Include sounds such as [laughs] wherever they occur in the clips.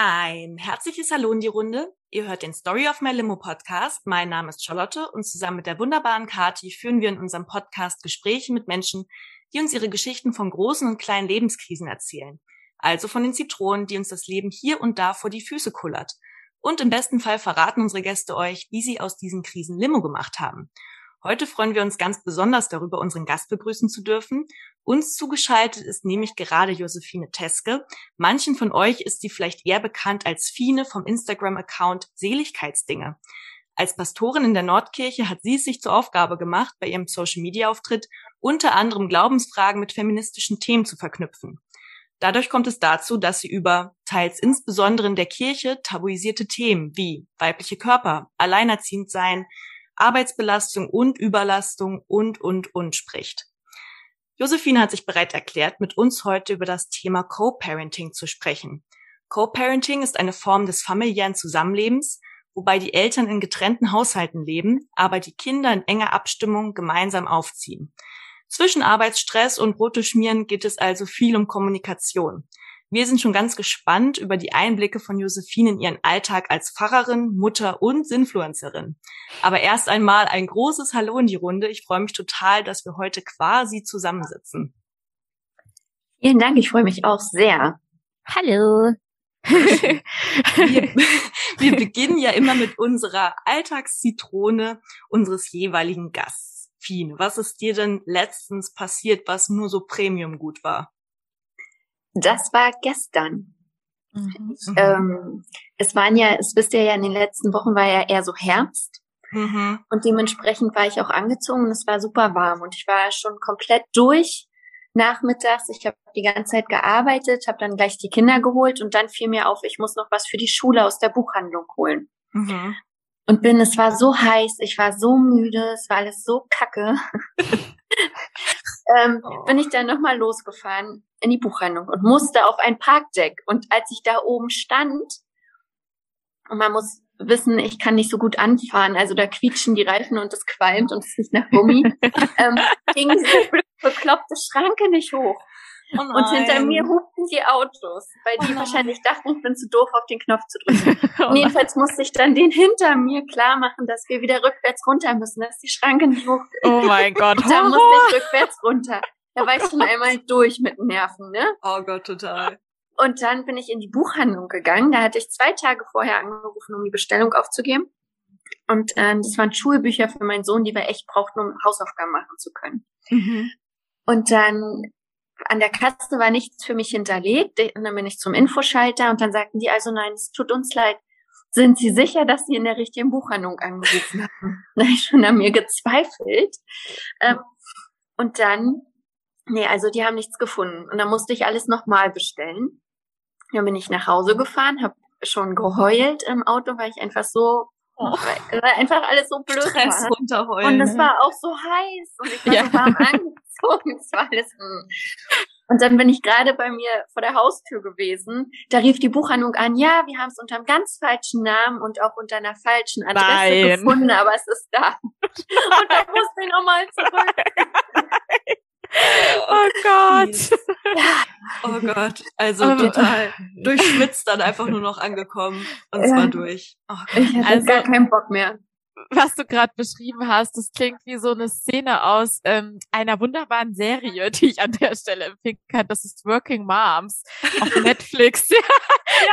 Ein herzliches Hallo in die Runde. Ihr hört den Story of My Limo Podcast. Mein Name ist Charlotte und zusammen mit der wunderbaren Kati führen wir in unserem Podcast Gespräche mit Menschen, die uns ihre Geschichten von großen und kleinen Lebenskrisen erzählen. Also von den Zitronen, die uns das Leben hier und da vor die Füße kullert. Und im besten Fall verraten unsere Gäste euch, wie sie aus diesen Krisen Limo gemacht haben. Heute freuen wir uns ganz besonders darüber, unseren Gast begrüßen zu dürfen. Uns zugeschaltet ist nämlich gerade Josephine Teske. Manchen von euch ist sie vielleicht eher bekannt als Fine vom Instagram-Account Seligkeitsdinge. Als Pastorin in der Nordkirche hat sie es sich zur Aufgabe gemacht, bei ihrem Social-Media-Auftritt unter anderem Glaubensfragen mit feministischen Themen zu verknüpfen. Dadurch kommt es dazu, dass sie über teils insbesondere in der Kirche tabuisierte Themen wie weibliche Körper, alleinerziehend sein, Arbeitsbelastung und Überlastung und, und, und spricht. Josephine hat sich bereit erklärt, mit uns heute über das Thema Co-Parenting zu sprechen. Co-Parenting ist eine Form des familiären Zusammenlebens, wobei die Eltern in getrennten Haushalten leben, aber die Kinder in enger Abstimmung gemeinsam aufziehen. Zwischen Arbeitsstress und Broteschmieren geht es also viel um Kommunikation. Wir sind schon ganz gespannt über die Einblicke von Josephine in ihren Alltag als Pfarrerin, Mutter und Influencerin. Aber erst einmal ein großes Hallo in die Runde. Ich freue mich total, dass wir heute quasi zusammensitzen. Vielen Dank, ich freue mich auch sehr. Hallo. wir, [laughs] [laughs] wir beginnen ja immer mit unserer Alltagszitrone unseres jeweiligen Gasts. Fine, was ist dir denn letztens passiert, was nur so Premium gut war? Das war gestern. Mhm. Ähm, es waren ja, es wisst ihr ja, in den letzten Wochen war ja eher so Herbst. Mhm. Und dementsprechend war ich auch angezogen und es war super warm und ich war schon komplett durch nachmittags. Ich habe die ganze Zeit gearbeitet, habe dann gleich die Kinder geholt und dann fiel mir auf, ich muss noch was für die Schule aus der Buchhandlung holen. Mhm. Und bin, es war so heiß, ich war so müde, es war alles so kacke. [laughs] ähm, oh. bin ich dann nochmal losgefahren in die Buchhandlung und musste auf ein Parkdeck. Und als ich da oben stand, und man muss wissen, ich kann nicht so gut anfahren, also da quietschen die Reifen und es qualmt und es riecht nach Gummi, [laughs] ähm, ging diese bekloppte Schranke nicht hoch. Oh und hinter mir hupten die Autos, weil die oh wahrscheinlich dachten, ich bin zu doof, auf den Knopf zu drücken. [laughs] Oh jedenfalls musste ich dann den hinter mir klar machen, dass wir wieder rückwärts runter müssen, dass die Schranke nicht hoch. Oh mein [laughs] Gott. da musste ich [laughs] rückwärts runter. Da war ich schon einmal durch mit Nerven, ne? Oh Gott, total. Und dann bin ich in die Buchhandlung gegangen. Da hatte ich zwei Tage vorher angerufen, um die Bestellung aufzugeben. Und äh, das waren Schulbücher für meinen Sohn, die wir echt brauchten, um Hausaufgaben machen zu können. Mhm. Und dann an der Kasse war nichts für mich hinterlegt. Und dann bin ich zum Infoschalter und dann sagten die also, nein, es tut uns leid. Sind Sie sicher, dass Sie in der richtigen Buchhandlung angerufen haben? [laughs] da habe ich schon an mir gezweifelt. Ähm, und dann Nee, also die haben nichts gefunden. Und dann musste ich alles nochmal bestellen. Dann bin ich nach Hause gefahren, habe schon geheult im Auto, weil ich einfach so, oh. weil einfach alles so blöd Stress war. runterheulen. Und es ne? war auch so heiß und ich war ja. so warm [laughs] angezogen. Es war alles. Mh. Und dann bin ich gerade bei mir vor der Haustür gewesen. Da rief die Buchhandlung an, ja, wir haben es unter einem ganz falschen Namen und auch unter einer falschen Adresse Nein. gefunden, aber es ist da. Und dann musste ich nochmal zurück. [laughs] [laughs] Oh Gott. Oh Gott. Also oh. total [laughs] durchschwitzt dann einfach nur noch angekommen und ja. zwar durch. Oh ich hatte also, gar keinen Bock mehr was du gerade beschrieben hast, das klingt wie so eine Szene aus ähm, einer wunderbaren Serie, die ich an der Stelle empfehlen kann. Das ist Working Moms auf [laughs] Netflix. [laughs] ja,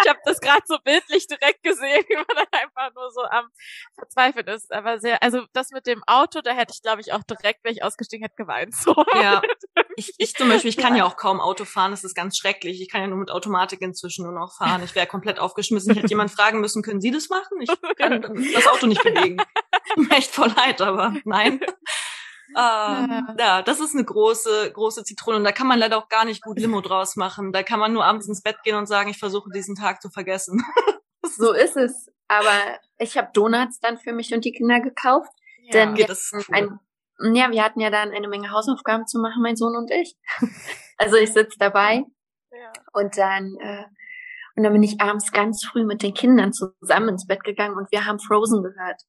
ich habe das gerade so bildlich direkt gesehen, wie man dann einfach nur so am Verzweifeln ist. Aber sehr, also das mit dem Auto, da hätte ich, glaube ich, auch direkt, wenn ich ausgestiegen hätte, geweint. So. Ja, [laughs] ich, ich zum Beispiel, ich [laughs] kann ja. ja auch kaum Auto fahren. Das ist ganz schrecklich. Ich kann ja nur mit Automatik inzwischen nur noch fahren. Ich wäre komplett aufgeschmissen. Ich hätte jemand [laughs] fragen müssen, können Sie das machen? Ich kann [laughs] das Auto nicht bewegen. mir echt voll leid, aber nein. äh, ja. ja, das ist eine große, große Zitrone. Und da kann man leider auch gar nicht gut Limo draus machen. Da kann man nur abends ins Bett gehen und sagen, ich versuche diesen Tag zu vergessen. so ist es. Aber ich habe Donuts dann für mich und die Kinder gekauft. Ja. Denn okay, das ist cool. ein, ja, wir hatten ja dann eine Menge Hausaufgaben zu machen, mein Sohn und ich. [laughs] also ich sitze dabei ja. und dann äh, und dann bin ich abends ganz früh mit den Kindern zusammen ins Bett gegangen und wir haben Frozen gehört.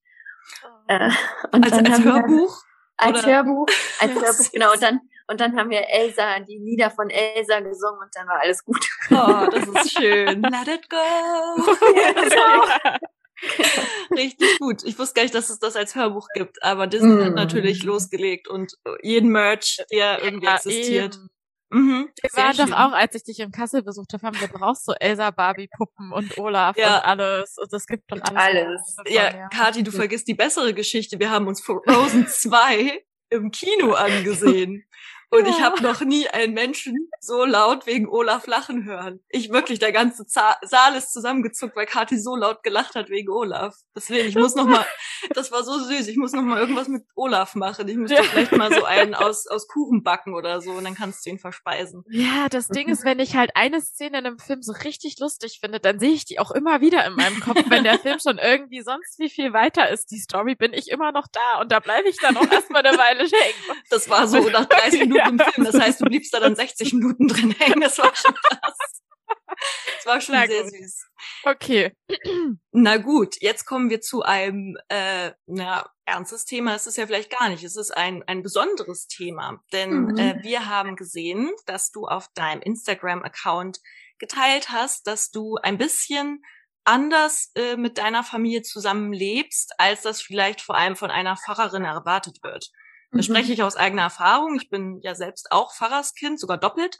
Äh, und als, als Hörbuch? als Hörbuch, als Hörbuch, genau. Und dann, Und dann haben wir Elsa, die Lieder von Elsa gesungen und dann war alles gut. Oh, das ist [laughs] schön. Let it go. [laughs] [laughs] Richtig gut. Ich wusste gar nicht, dass es das als Hörbuch gibt, aber Disney mm. hat natürlich losgelegt und jeden Merch, der irgendwie ja, existiert. Eben. Mhm, wir waren schön. doch auch, als ich dich im Kassel besucht habe, haben wir brauchst so Elsa Barbie Puppen und Olaf ja. und alles. Und das gibt doch alles. alles. Ja, ja, Kathi, du vergisst die bessere Geschichte. Wir haben uns Frozen [laughs] 2 im Kino angesehen. Und ich habe noch nie einen Menschen so laut wegen Olaf lachen hören. Ich wirklich, der ganze Saal ist zusammengezuckt, weil Kathi so laut gelacht hat wegen Olaf. Deswegen, ich muss noch mal, [laughs] das war so süß, ich muss noch mal irgendwas mit Olaf machen. Ich müsste ja. vielleicht mal so einen aus, aus Kuchen backen oder so und dann kannst du ihn verspeisen. Ja, das Ding ist, wenn ich halt eine Szene in einem Film so richtig lustig finde, dann sehe ich die auch immer wieder in meinem Kopf. Wenn der Film schon irgendwie sonst wie viel weiter ist, die Story, bin ich immer noch da und da bleibe ich dann auch erstmal eine Weile hängen. Das war so nach 30 [laughs] Minuten ja. im Film. Das heißt, du bliebst da dann 60 Minuten drin hängen. Das war schon krass. Das war schon Na sehr gut. süß. Okay. Na gut, jetzt kommen wir zu einem äh, na, ernstes Thema. Es ist ja vielleicht gar nicht. Es ist ein, ein besonderes Thema. Denn mhm. äh, wir haben gesehen, dass du auf deinem Instagram-Account geteilt hast, dass du ein bisschen anders äh, mit deiner Familie zusammenlebst, als das vielleicht vor allem von einer Pfarrerin erwartet wird. Da mhm. spreche ich aus eigener Erfahrung. Ich bin ja selbst auch Pfarrerskind, sogar doppelt.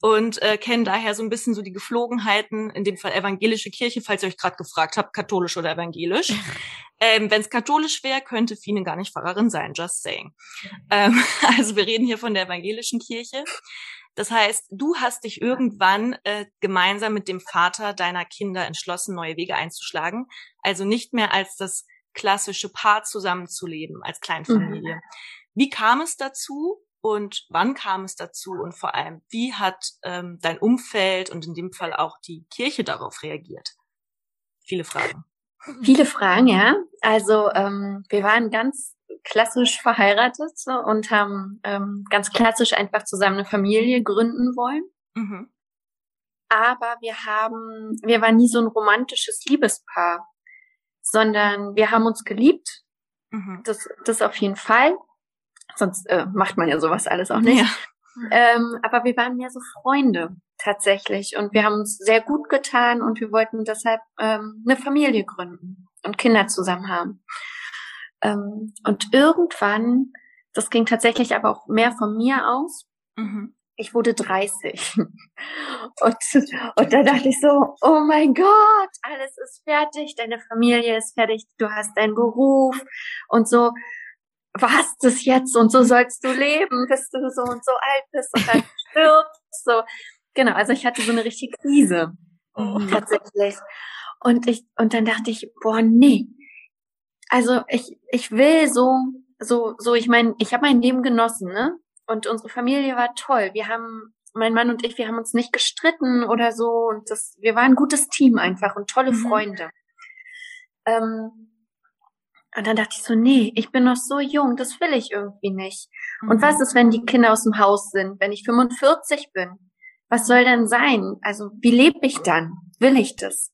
Und äh, kenne daher so ein bisschen so die Geflogenheiten, in dem Fall evangelische Kirche, falls ihr euch gerade gefragt habt, katholisch oder evangelisch. ähm, Wenn es katholisch wäre, könnte Fine gar nicht Pfarrerin sein, just saying. Ähm, [laughs] also wir reden hier von der evangelischen Kirche. Das heißt, du hast dich irgendwann äh, gemeinsam mit dem Vater deiner Kinder entschlossen, neue Wege einzuschlagen. Also nicht mehr als das klassische Paar zusammenzuleben als Kleinfamilie. Mhm. Wie kam es dazu und wann kam es dazu und vor allem, wie hat ähm, dein Umfeld und in dem Fall auch die Kirche darauf reagiert? Viele Fragen. Viele Fragen, ja. Also ähm, wir waren ganz klassisch verheiratet so, und haben ähm, ganz klassisch einfach zusammen eine Familie gründen wollen. Mhm. Aber wir haben, wir waren nie so ein romantisches Liebespaar sondern wir haben uns geliebt. Mhm. Das, das auf jeden Fall. Sonst äh, macht man ja sowas alles auch nicht. Ja. Ähm, aber wir waren mehr so Freunde tatsächlich und wir haben uns sehr gut getan und wir wollten deshalb ähm, eine Familie gründen und Kinder zusammen haben. Ähm, und irgendwann, das ging tatsächlich aber auch mehr von mir aus, mhm ich wurde 30. [laughs] Und, und da dachte ich so, oh mein Gott, alles ist fertig, deine Familie ist fertig, du hast deinen Beruf und so, was das jetzt und so sollst du leben, bis du so und so alt bist und dann [laughs] stirbst, so. Genau, also ich hatte so eine richtige Krise, oh. tatsächlich. Und ich, und dann dachte ich, boah, nee. Also ich, ich will so, so, so, ich meine, ich habe mein Leben genossen, ne? Und unsere Familie war toll. Wir haben, mein Mann und ich, wir haben uns nicht gestritten oder so. Und das, wir waren ein gutes Team einfach und tolle mhm. Freunde. Ähm, und dann dachte ich so, nee, ich bin noch so jung, das will ich irgendwie nicht. Mhm. Und was ist, wenn die Kinder aus dem Haus sind, wenn ich 45 bin? Was soll denn sein? Also wie lebe ich dann? Will ich das?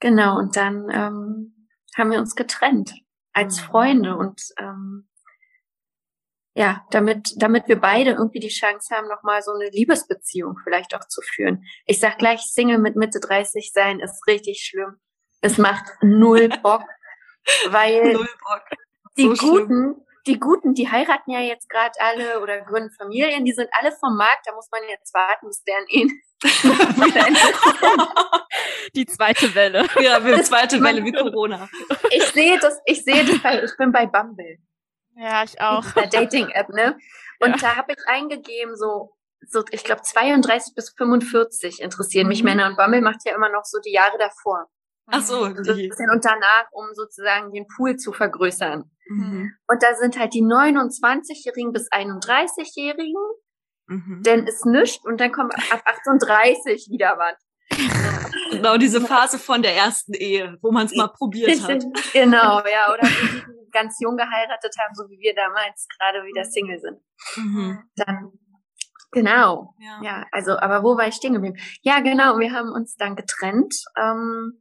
Genau, und dann ähm, haben wir uns getrennt als mhm. Freunde und ähm, ja, damit, damit wir beide irgendwie die Chance haben, nochmal so eine Liebesbeziehung vielleicht auch zu führen. Ich sag gleich, Single mit Mitte 30 sein ist richtig schlimm. Es macht null [laughs] Bock, weil null Bock. die so Guten, schlimm. die Guten, die heiraten ja jetzt gerade alle oder gründen Familien, die sind alle vom Markt, da muss man jetzt warten, bis deren Ehen [laughs] die zweite Welle. [laughs] Ja, die zweite Welle wie Corona. Ich sehe das, ich sehe das, bei, ich bin bei Bumble. Ja, ich auch. Der Dating-App, ne? [laughs] Und ja. da habe ich eingegeben, so, so ich glaube 32 bis 45 interessieren mich mhm. Männer und Bumble macht ja immer noch so die Jahre davor. Ach so. Und, und danach, um sozusagen den Pool zu vergrößern. Mhm. Und da sind halt die 29-Jährigen bis 31-Jährigen. Mhm. Dann ist nichts und dann kommt ab 38 wieder was. genau, diese Phase von der ersten Ehe, wo man es mal probiert [laughs] hat. Genau, ja, oder ganz jung geheiratet haben, so wie wir damals gerade wieder mhm. Single sind. Mhm. Dann Genau. Ja. ja. also, aber wo war ich stehen geblieben? Ja, genau, wir haben uns dann getrennt. Ähm,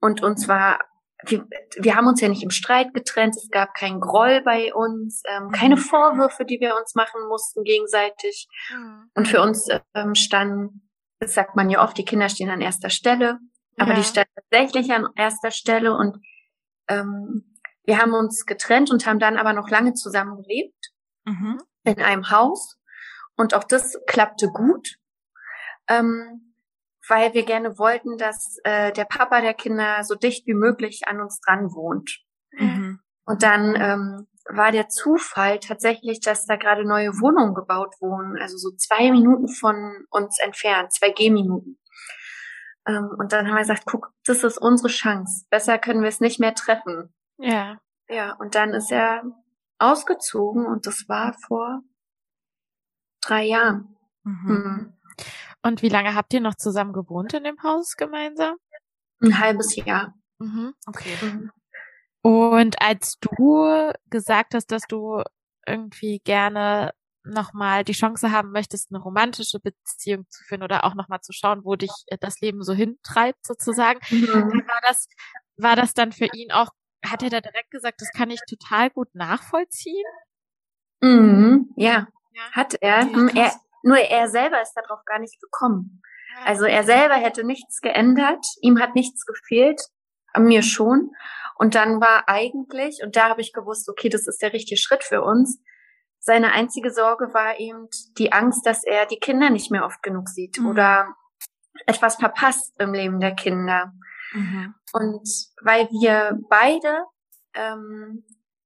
und uns war wir, wir haben uns ja nicht im Streit getrennt, es gab keinen Groll bei uns, ähm, keine mhm. Vorwürfe, die wir uns machen mussten gegenseitig. Mhm. Und für uns ähm, standen, das sagt man ja oft, die Kinder stehen an erster Stelle, aber ja. die standen tatsächlich an erster Stelle und ähm, wir haben uns getrennt und haben dann aber noch lange zusammen gelebt mhm. in einem Haus und auch das klappte gut. Ähm, weil wir gerne wollten, dass äh, der Papa der Kinder so dicht wie möglich an uns dran wohnt. Mhm. Und dann ähm, war der Zufall tatsächlich, dass da gerade neue Wohnungen gebaut wurden, also so zwei Minuten von uns entfernt, zwei Gehminuten. Ähm, und dann haben wir gesagt, guck, das ist unsere Chance. Besser können wir es nicht mehr treffen. Ja. Ja, und dann ist er ausgezogen und das war vor drei Jahren. Mhm. Mhm. Und wie lange habt ihr noch zusammen gewohnt in dem Haus gemeinsam? Ein halbes Jahr. Mhm. Okay. Mhm. Und als du gesagt hast, dass du irgendwie gerne nochmal die Chance haben möchtest, eine romantische Beziehung zu führen oder auch nochmal zu schauen, wo dich das Leben so hintreibt, sozusagen, mhm. war das, war das dann für ihn auch, hat er da direkt gesagt, das kann ich total gut nachvollziehen? Mhm. Ja, ja, hat er. Ja, er nur er selber ist darauf gar nicht gekommen. Also er selber hätte nichts geändert, ihm hat nichts gefehlt, mir schon. Und dann war eigentlich, und da habe ich gewusst, okay, das ist der richtige Schritt für uns. Seine einzige Sorge war eben die Angst, dass er die Kinder nicht mehr oft genug sieht mhm. oder etwas verpasst im Leben der Kinder. Mhm. Und weil wir beide ähm,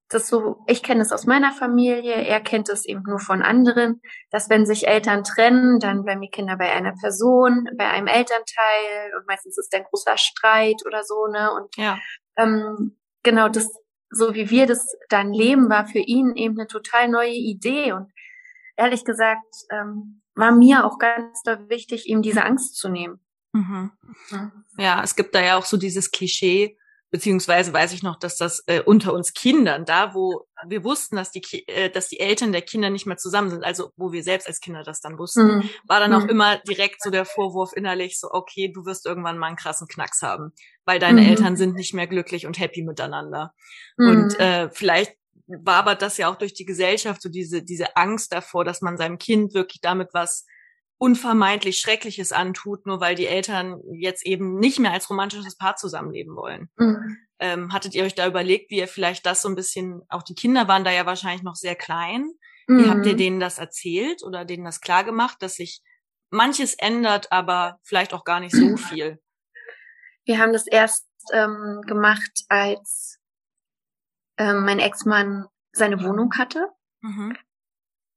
das so, ich kenne es aus meiner Familie, er kennt es eben nur von anderen, dass wenn sich Eltern trennen, dann bleiben die Kinder bei einer Person, bei einem Elternteil und meistens ist ein großer Streit oder so, ne? Und ja. ähm, genau das, so wie wir das dann leben, war für ihn eben eine total neue Idee. Und ehrlich gesagt, ähm, war mir auch ganz wichtig, ihm diese Angst zu nehmen. Mhm. Ja, es gibt da ja auch so dieses Klischee, beziehungsweise weiß ich noch, dass das äh, unter uns Kindern, da wo wir wussten, dass die, äh, dass die Eltern der Kinder nicht mehr zusammen sind, also wo wir selbst als Kinder das dann wussten, mhm. war dann auch mhm. immer direkt so der Vorwurf innerlich, so okay, du wirst irgendwann mal einen krassen Knacks haben, weil deine mhm. Eltern sind nicht mehr glücklich und happy miteinander. Und mhm. äh, vielleicht war aber das ja auch durch die Gesellschaft so diese, diese Angst davor, dass man seinem Kind wirklich damit was unvermeidlich Schreckliches antut, nur weil die Eltern jetzt eben nicht mehr als romantisches Paar zusammenleben wollen. Mhm. Ähm, hattet ihr euch da überlegt, wie ihr vielleicht das so ein bisschen, auch die Kinder waren da ja wahrscheinlich noch sehr klein. Mhm. Wie habt ihr denen das erzählt oder denen das klar gemacht, dass sich manches ändert, aber vielleicht auch gar nicht so viel? Wir haben das erst ähm, gemacht, als ähm, mein Ex-Mann seine Wohnung hatte. Mhm.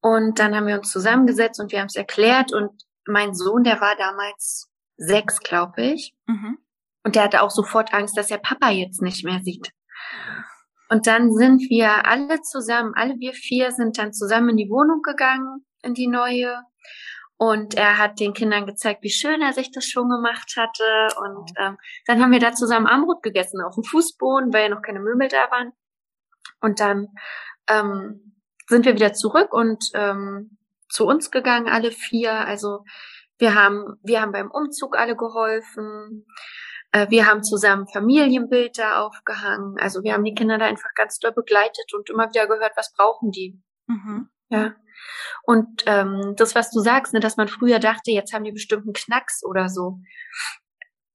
Und dann haben wir uns zusammengesetzt und wir haben es erklärt. Und mein Sohn, der war damals sechs, glaube ich. Mhm. Und der hatte auch sofort Angst, dass er Papa jetzt nicht mehr sieht. Und dann sind wir alle zusammen, alle wir vier sind dann zusammen in die Wohnung gegangen, in die neue. Und er hat den Kindern gezeigt, wie schön er sich das schon gemacht hatte. Und ähm, dann haben wir da zusammen Armbrot gegessen auf dem Fußboden, weil ja noch keine Möbel da waren. Und dann ähm, sind wir wieder zurück und ähm, zu uns gegangen, alle vier. Also wir haben, wir haben beim Umzug alle geholfen. Äh, wir haben zusammen Familienbilder aufgehangen. Also wir haben die Kinder da einfach ganz doll begleitet und immer wieder gehört, was brauchen die. Mhm. Ja. Und ähm, das, was du sagst, ne, dass man früher dachte, jetzt haben die bestimmten Knacks oder so.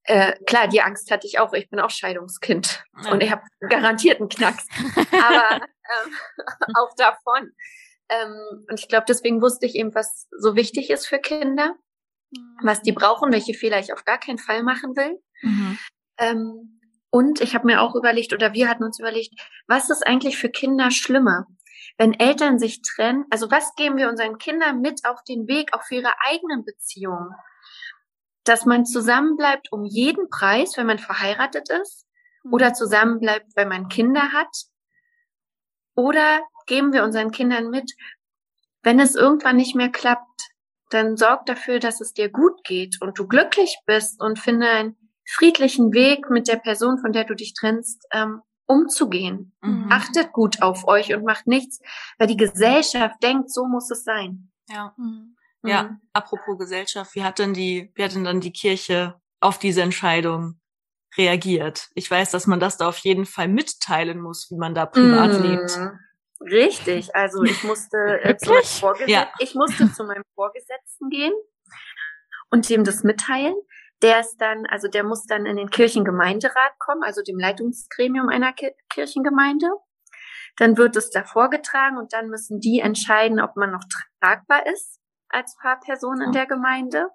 Äh, klar, die Angst hatte ich auch. Ich bin auch Scheidungskind ja. und ich habe garantiert einen Knacks. [laughs] Aber ähm, [laughs] auch davon. Ähm, und ich glaube, deswegen wusste ich eben, was so wichtig ist für Kinder, mhm. was die brauchen, welche Fehler ich auf gar keinen Fall machen will. Mhm. Ähm, und ich habe mir auch überlegt, oder wir hatten uns überlegt, was ist eigentlich für Kinder schlimmer? Wenn Eltern sich trennen, also was geben wir unseren Kindern mit auf den Weg, auch für ihre eigenen Beziehungen? Dass man zusammenbleibt um jeden Preis, wenn man verheiratet ist, mhm. oder zusammenbleibt, wenn man Kinder hat, oder geben wir unseren Kindern mit, wenn es irgendwann nicht mehr klappt, dann sorg dafür, dass es dir gut geht und du glücklich bist und finde einen friedlichen Weg mit der Person, von der du dich trennst, ähm, umzugehen. Mhm. Achtet gut auf euch und macht nichts, weil die Gesellschaft denkt, so muss es sein. Ja. Mhm. Ja, mhm. apropos Gesellschaft, wie hat denn die, wie hat denn dann die Kirche auf diese Entscheidung reagiert. Ich weiß, dass man das da auf jeden Fall mitteilen muss, wie man da privat mm. lebt. Richtig, also ich musste [laughs] äh, zu meinem Vorgesetzten, ja. ich musste zu meinem Vorgesetzten gehen und dem das mitteilen. Der ist dann, also der muss dann in den Kirchengemeinderat kommen, also dem Leitungsgremium einer Ki Kirchengemeinde. Dann wird es da vorgetragen und dann müssen die entscheiden, ob man noch tragbar ist als Fahrperson in der Gemeinde.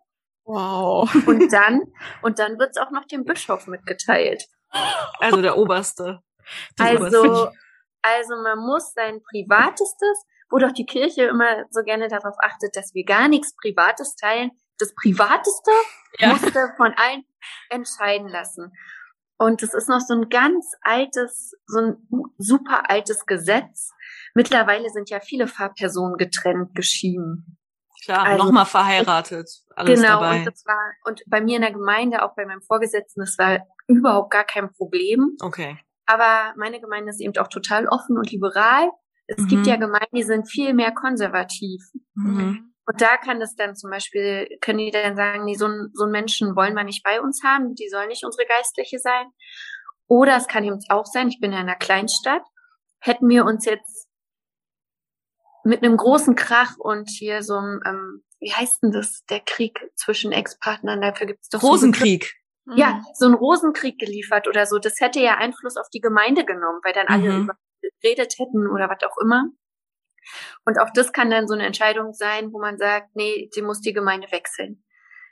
Wow. Und dann, und dann wird es auch noch dem Bischof mitgeteilt. Also der Oberste. Also, also man muss sein Privatestes, wo doch die Kirche immer so gerne darauf achtet, dass wir gar nichts Privates teilen, das Privateste ja. musste von allen entscheiden lassen. Und es ist noch so ein ganz altes, so ein super altes Gesetz. Mittlerweile sind ja viele Fahrpersonen getrennt, geschieden. Klar, also, nochmal verheiratet. Alles genau, dabei. und das war, und bei mir in der Gemeinde, auch bei meinem Vorgesetzten, das war überhaupt gar kein Problem. Okay. Aber meine Gemeinde ist eben auch total offen und liberal. Es mhm. gibt ja Gemeinden, die sind viel mehr konservativ. Mhm. Und da kann es dann zum Beispiel, können die dann sagen, nee, so, ein, so einen Menschen wollen wir nicht bei uns haben, die sollen nicht unsere Geistliche sein. Oder es kann eben auch sein, ich bin ja in einer Kleinstadt, hätten wir uns jetzt mit einem großen Krach und hier so einem, ähm, wie heißt denn das, der Krieg zwischen Ex-Partnern, dafür gibt es doch Rosenkrieg. So ja, mhm. so ein Rosenkrieg geliefert oder so. Das hätte ja Einfluss auf die Gemeinde genommen, weil dann alle mhm. überredet hätten oder was auch immer. Und auch das kann dann so eine Entscheidung sein, wo man sagt, nee, die muss die Gemeinde wechseln.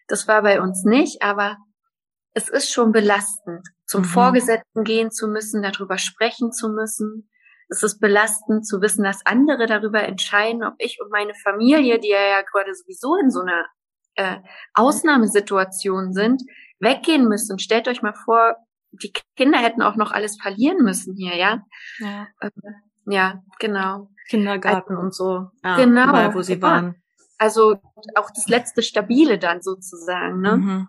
Das war bei uns nicht, aber es ist schon belastend, zum mhm. Vorgesetzten gehen zu müssen, darüber sprechen zu müssen. Es ist belastend zu wissen, dass andere darüber entscheiden, ob ich und meine Familie, die ja gerade sowieso in so einer äh, Ausnahmesituation sind, weggehen müssen. Stellt euch mal vor, die Kinder hätten auch noch alles verlieren müssen hier, ja? Ja, äh, ja genau. Kindergarten also, und so. Ja, genau. Überall, wo sie ja. waren. Also auch das letzte Stabile dann sozusagen, ne? Mhm.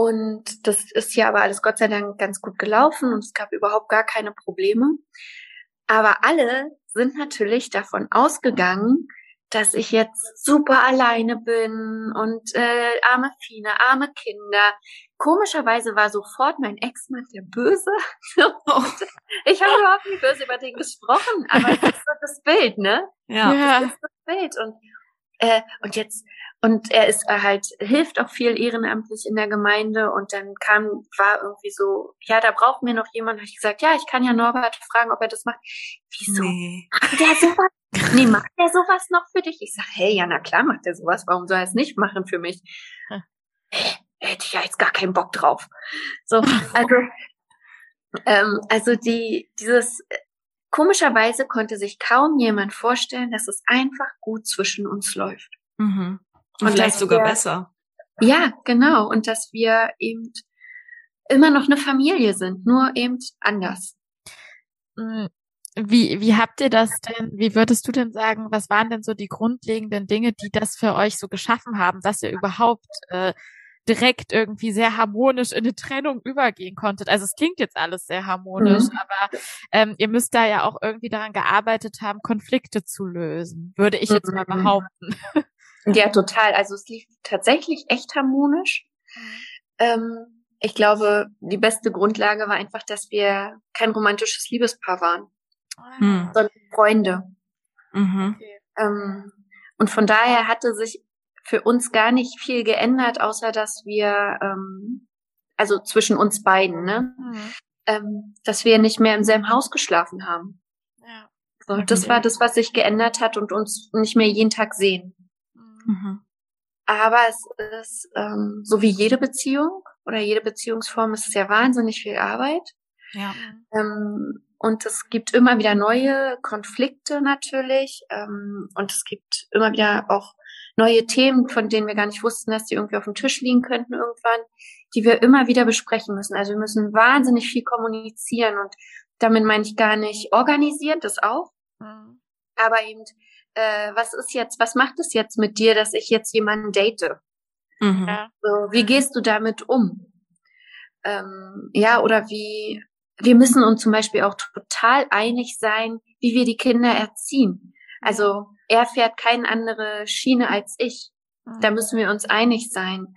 Und das ist ja aber alles Gott sei Dank ganz gut gelaufen und es gab überhaupt gar keine Probleme. Aber alle sind natürlich davon ausgegangen, dass ich jetzt super alleine bin und äh, arme Fine, arme Kinder. Komischerweise war sofort mein Ex-Mann der Böse. [laughs] ich habe überhaupt nicht böse über den gesprochen, aber das ist so das Bild, ne? Ja. Das ist das Bild. Und, äh, und jetzt und er ist er halt, hilft auch viel ehrenamtlich in der Gemeinde. Und dann kam, war irgendwie so, ja, da brauchen wir noch jemanden. Habe ich gesagt, ja, ich kann ja Norbert fragen, ob er das macht. Wieso? Nee. Macht der sowas? Nee, macht der sowas noch für dich? Ich sage, hey, ja, na klar macht der sowas. Warum soll er es nicht machen für mich? Hm. Hätte ich ja jetzt gar keinen Bock drauf. So, also, ähm, also die, dieses, komischerweise konnte sich kaum jemand vorstellen, dass es einfach gut zwischen uns läuft. Mhm. Und vielleicht sogar wir, besser. Ja, genau. Und dass wir eben immer noch eine Familie sind, nur eben anders. Hm, wie, wie habt ihr das denn, wie würdest du denn sagen, was waren denn so die grundlegenden Dinge, die das für euch so geschaffen haben, dass ihr überhaupt äh, direkt irgendwie sehr harmonisch in eine Trennung übergehen konntet? Also es klingt jetzt alles sehr harmonisch, mhm. aber ähm, ihr müsst da ja auch irgendwie daran gearbeitet haben, Konflikte zu lösen, würde ich jetzt mal mhm. behaupten. [laughs] Ja, total. Also es lief tatsächlich echt harmonisch. Mhm. Ähm, ich glaube, die beste Grundlage war einfach, dass wir kein romantisches Liebespaar waren, mhm. sondern Freunde. Mhm. Ähm, und von daher hatte sich für uns gar nicht viel geändert, außer dass wir, ähm, also zwischen uns beiden, ne, mhm. ähm, dass wir nicht mehr im selben Haus geschlafen haben. Ja. So, das war das, was sich geändert hat und uns nicht mehr jeden Tag sehen. Mhm. Aber es ist ähm, so wie jede Beziehung oder jede Beziehungsform ist es ja wahnsinnig viel Arbeit. Ja. Ähm, und es gibt immer wieder neue Konflikte natürlich. Ähm, und es gibt immer wieder auch neue Themen, von denen wir gar nicht wussten, dass die irgendwie auf dem Tisch liegen könnten irgendwann, die wir immer wieder besprechen müssen. Also wir müssen wahnsinnig viel kommunizieren und damit meine ich gar nicht organisieren, das auch. Mhm. Aber eben äh, was ist jetzt, was macht es jetzt mit dir, dass ich jetzt jemanden date? Mhm. So, wie gehst du damit um? Ähm, ja, oder wie, wir müssen uns zum Beispiel auch total einig sein, wie wir die Kinder erziehen. Also er fährt keine andere Schiene als ich. Da mhm. müssen wir uns einig sein.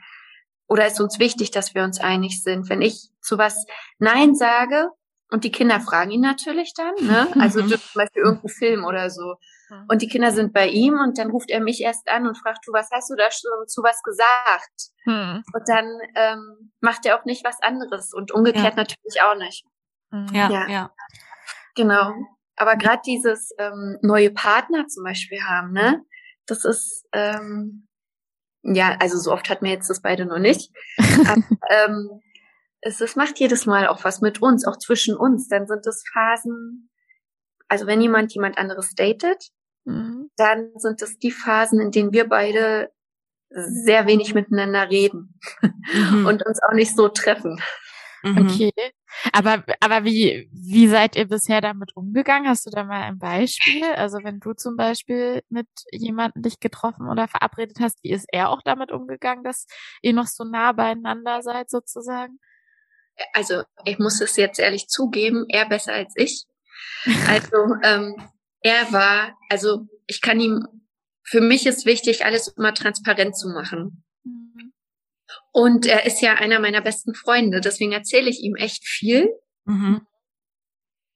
oder ist uns wichtig, dass wir uns einig sind? Wenn ich zu was Nein sage und die Kinder fragen ihn natürlich dann, ne? Also [laughs] zum Beispiel irgendein Film oder so. Und die Kinder sind bei ihm und dann ruft er mich erst an und fragt, du, was hast du da schon zu was gesagt? Hm. Und dann ähm, macht er auch nicht was anderes und umgekehrt ja. natürlich auch nicht. Ja, ja. ja. Genau. Aber gerade dieses ähm, neue Partner zum Beispiel haben, ne? Das ist ähm, ja, also so oft hatten wir jetzt das beide noch nicht. [laughs] Aber, ähm, es, es macht jedes Mal auch was mit uns, auch zwischen uns. Dann sind es Phasen, also wenn jemand jemand anderes datet, mhm. dann sind es die Phasen, in denen wir beide sehr wenig miteinander reden mhm. [laughs] und uns auch nicht so treffen. Mhm. Okay. Aber, aber wie, wie seid ihr bisher damit umgegangen? Hast du da mal ein Beispiel? Also wenn du zum Beispiel mit jemandem dich getroffen oder verabredet hast, wie ist er auch damit umgegangen, dass ihr noch so nah beieinander seid sozusagen? Also ich muss es jetzt ehrlich zugeben, er besser als ich. Also [laughs] ähm, er war, also ich kann ihm, für mich ist wichtig, alles immer transparent zu machen. Und er ist ja einer meiner besten Freunde, deswegen erzähle ich ihm echt viel. Mhm.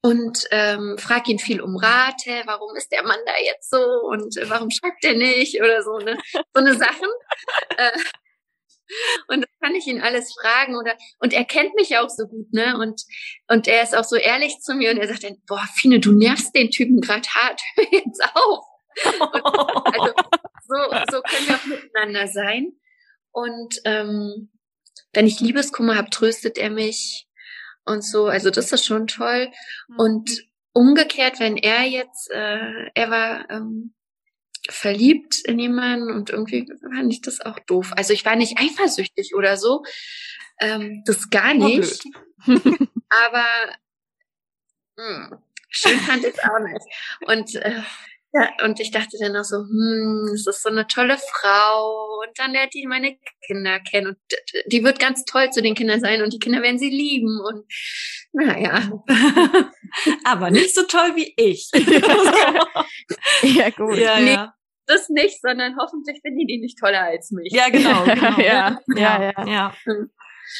Und ähm, frage ihn viel um Rat, hey, warum ist der Mann da jetzt so und äh, warum schreibt er nicht oder so, ne? So eine Sachen. [laughs] äh, und das kann ich ihn alles fragen oder und er kennt mich auch so gut, ne? Und und er ist auch so ehrlich zu mir und er sagt dann, boah, Fine, du nervst den Typen gerade hart, hör jetzt auf. Und, [laughs] also so, so können wir auch miteinander sein. Und ähm, wenn ich Liebeskummer habe, tröstet er mich und so. Also das ist schon toll. Mhm. Und umgekehrt, wenn er jetzt, äh, er war ähm, verliebt in jemanden und irgendwie fand ich das auch doof. Also ich war nicht eifersüchtig oder so. Ähm, das gar nicht. Aber mh, hm, schön fand ich es auch nicht. Und äh, ja, und ich dachte dann auch so, hm, es ist so eine tolle Frau. Und dann lernt die meine Kinder kennen. Und die wird ganz toll zu den Kindern sein und die Kinder werden sie lieben. Und naja. [laughs] Aber nicht so toll wie ich. [laughs] ja, gut. Ja, nee, ja. Das nicht, sondern hoffentlich finden die die nicht toller als mich. Ja, genau. [laughs] genau. ja, ja, ja. ja.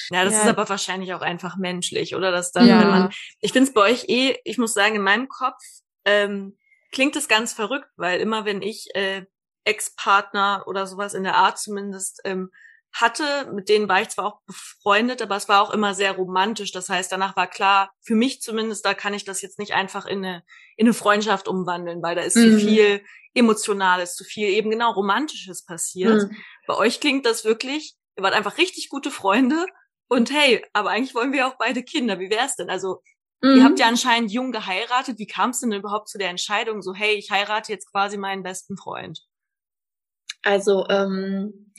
Ja, das ja. ist aber wahrscheinlich auch einfach menschlich, oder? Dass dann, ja. wenn man, ich finde es bei euch eh, ich muss sagen, in meinem Kopf, ähm, klingt es ganz verrückt, weil immer wenn ich äh, Ex-Partner oder sowas in der Art zumindest ähm, hatte, mit denen war ich zwar auch befreundet, aber es war auch immer sehr romantisch. Das heißt, danach war klar, für mich zumindest, da kann ich das jetzt nicht einfach in eine, in eine Freundschaft umwandeln, weil da ist mhm. zu viel Emotionales, zu viel eben genau Romantisches passiert. Mhm. Bei euch klingt das wirklich, ihr wart einfach richtig gute Freunde und hey, aber eigentlich wollen wir auch beide Kinder. Wie wär's denn? Also Mhm. Ihr habt ja mhm. anscheinend jung geheiratet. Wie kam es denn überhaupt zu der Entscheidung, so hey, ich heirate jetzt quasi meinen besten Freund? Also ähm,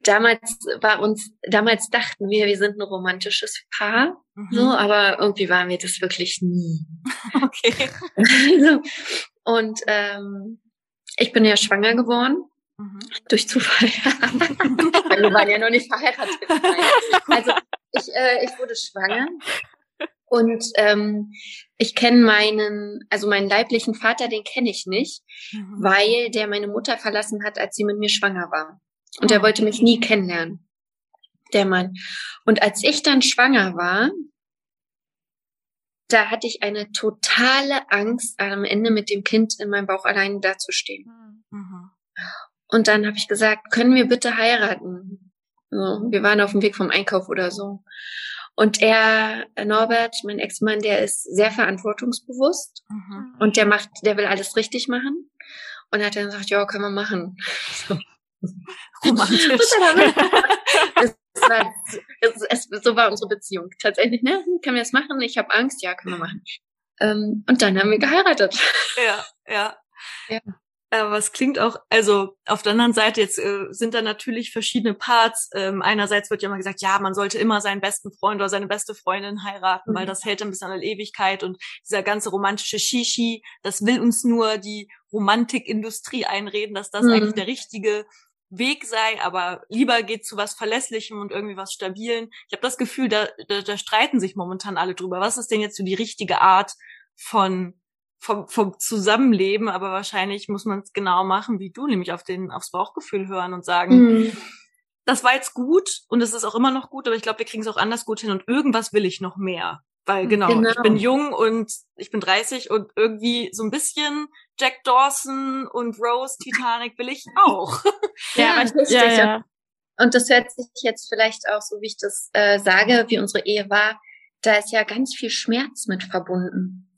damals war uns, damals dachten wir, wir sind ein romantisches Paar, mhm. so, aber irgendwie waren wir das wirklich nie. [laughs] Okay. also, [laughs] und ähm, ich bin ja schwanger geworden. Mhm. Durch Zufall. [laughs] wir waren ja noch nicht verheiratet. Also ich, äh, ich wurde schwanger und ähm, ich kenne meinen, also meinen leiblichen Vater, den kenne ich nicht, mhm. weil der meine Mutter verlassen hat, als sie mit mir schwanger war. Und er wollte mich nie kennenlernen, der Mann. Und als ich dann schwanger war, da hatte ich eine totale Angst, am Ende mit dem Kind in meinem Bauch allein dazustehen. Mhm. Und dann habe ich gesagt, können wir bitte heiraten? So, wir waren auf dem Weg vom Einkauf oder so. Und er, Norbert, mein Ex-Mann, der ist sehr verantwortungsbewusst mhm. und der macht, der will alles richtig machen. Und er hat dann gesagt, ja, können wir machen. So. [laughs] Romantisch. es war, es, es, so war unsere Beziehung. Tatsächlich, ne? Können wir das machen? Ich habe Angst, ja, können wir machen. Ähm, und dann haben wir geheiratet. Ja, ja. ja. Aber es klingt auch, also auf der anderen Seite jetzt äh, sind da natürlich verschiedene Parts. Ähm, einerseits wird ja immer gesagt, ja, man sollte immer seinen besten Freund oder seine beste Freundin heiraten, mhm. weil das hält ein bisschen an der Ewigkeit und dieser ganze romantische Shishi, das will uns nur die Romantikindustrie einreden, dass das mhm. eigentlich der richtige Weg sei, aber lieber geht zu was Verlässlichem und irgendwie was Stabilen. Ich habe das Gefühl, da, da, da streiten sich momentan alle drüber. Was ist denn jetzt so die richtige Art von vom, vom Zusammenleben, aber wahrscheinlich muss man es genau machen wie du, nämlich auf den, aufs Bauchgefühl hören und sagen, mhm. das war jetzt gut und es ist auch immer noch gut, aber ich glaube, wir kriegen es auch anders gut hin und irgendwas will ich noch mehr. Weil genau, genau, ich bin jung und ich bin 30 und irgendwie so ein bisschen Jack Dawson und Rose Titanic will ich auch. [laughs] ja, richtig. Ja, ja. Und das hört sich jetzt vielleicht auch so, wie ich das äh, sage, wie unsere Ehe war, da ist ja ganz viel Schmerz mit verbunden.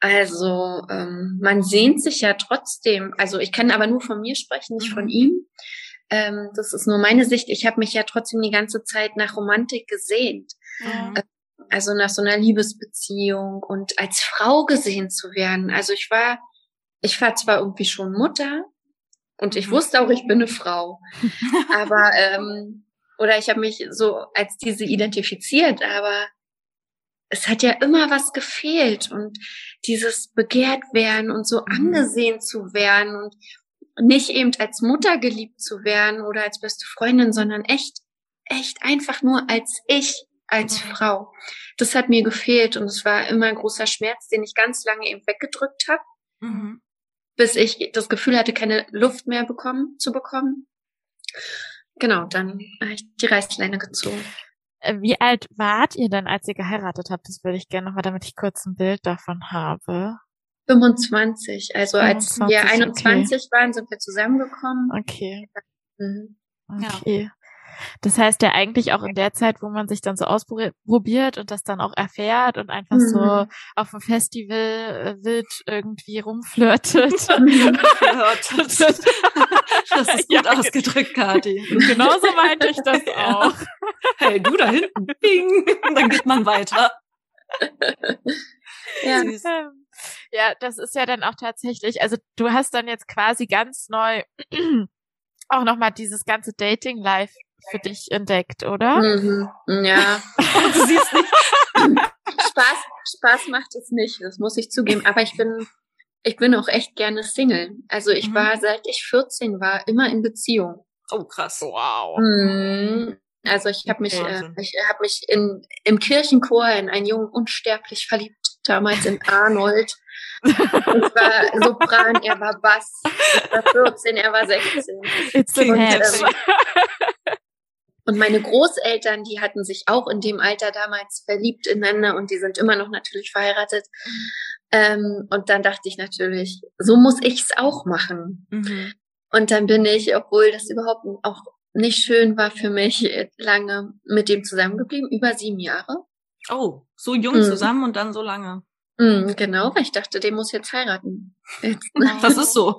Also ähm, man sehnt sich ja trotzdem, also ich kann aber nur von mir sprechen, nicht mhm. von ihm. Ähm, das ist nur meine Sicht. Ich habe mich ja trotzdem die ganze Zeit nach Romantik gesehnt. Mhm. Also nach so einer Liebesbeziehung und als Frau gesehen zu werden. Also ich war, ich war zwar irgendwie schon Mutter und ich mhm. wusste auch, ich bin eine Frau. [laughs] aber, ähm, oder ich habe mich so als diese identifiziert, aber es hat ja immer was gefehlt und dieses begehrt werden und so mhm. angesehen zu werden und nicht eben als Mutter geliebt zu werden oder als beste Freundin, sondern echt, echt einfach nur als ich, als. Frau. Das hat mir gefehlt und es war immer ein großer Schmerz, den ich ganz lange eben weggedrückt habe, mhm. bis ich das Gefühl hatte, keine Luft mehr bekommen, zu bekommen. Genau, dann habe ich die Reißleine gezogen. Äh, wie alt wart ihr denn, als ihr geheiratet habt? Das würde ich gerne nochmal, damit ich kurz ein Bild davon habe. 25. Also 25, als wir 21 okay. waren, sind wir zusammengekommen. Okay. Mhm. Okay. Ja. Das heißt ja eigentlich auch in der Zeit, wo man sich dann so ausprobiert und das dann auch erfährt und einfach mhm. so auf dem Festival äh, wild irgendwie rumflirtet. [laughs] Flirtet. [laughs] Das ist gut ja, ausgedrückt, Kathi. Genauso meinte ich das auch. Hey, du da hinten, bing, und dann geht man weiter. Ja. Süß. Ähm, ja, das ist ja dann auch tatsächlich, also du hast dann jetzt quasi ganz neu [clears throat] auch nochmal dieses ganze Dating-Life für dich entdeckt, oder? Mhm. Ja. [laughs] du siehst nicht. [laughs] Spaß, Spaß macht es nicht, das muss ich zugeben. Aber ich bin, ich bin auch echt gerne Single. Also ich mhm. war, seit ich 14 war, immer in Beziehung. Oh, krass. Wow. Mhm. Also ich habe mich, äh, ich habe mich in, im Kirchenchor in einen Jungen unsterblich verliebt, damals in Arnold. Ich war Sopran, er war Bass. Ich war 14, er war 16. It's und, ähm, und meine Großeltern, die hatten sich auch in dem Alter damals verliebt ineinander und die sind immer noch natürlich verheiratet. Ähm, und dann dachte ich natürlich, so muss ich's auch machen. Mhm. Und dann bin ich, obwohl das überhaupt auch nicht schön war für mich, lange mit dem zusammengeblieben, über sieben Jahre. Oh, so jung mhm. zusammen und dann so lange. Mhm, genau, weil ich dachte, der muss jetzt heiraten. [laughs] Jetzt, das ist so.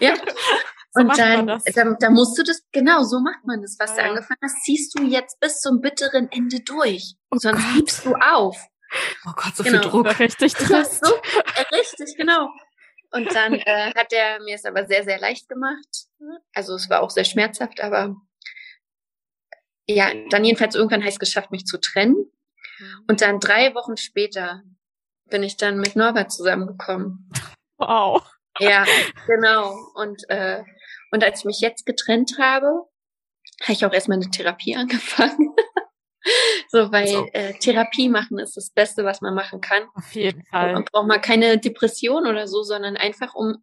ja. [laughs] So und dann, dann, da musst du das, genau, so macht man das, was ja. du angefangen hast, ziehst du jetzt bis zum bitteren Ende durch. Oh Sonst Gott. gibst du auf. Oh Gott, so genau. viel Druck. [laughs] Richtig Trist. so, äh, richtig, genau. Und dann äh, hat er mir es aber sehr, sehr leicht gemacht. Also es war auch sehr schmerzhaft, aber ja, dann jedenfalls irgendwann heißt es geschafft, mich zu trennen. Mhm. Und dann drei Wochen später bin ich dann mit Norbert zusammengekommen. Wow. Ja, genau. Und, äh, und als ich mich jetzt getrennt habe, habe ich auch erstmal eine Therapie [laughs] angefangen. so, weil so. Äh, Therapie machen ist das Beste, was man machen kann. Auf jeden Fall. Und braucht man keine Depression oder so, sondern einfach um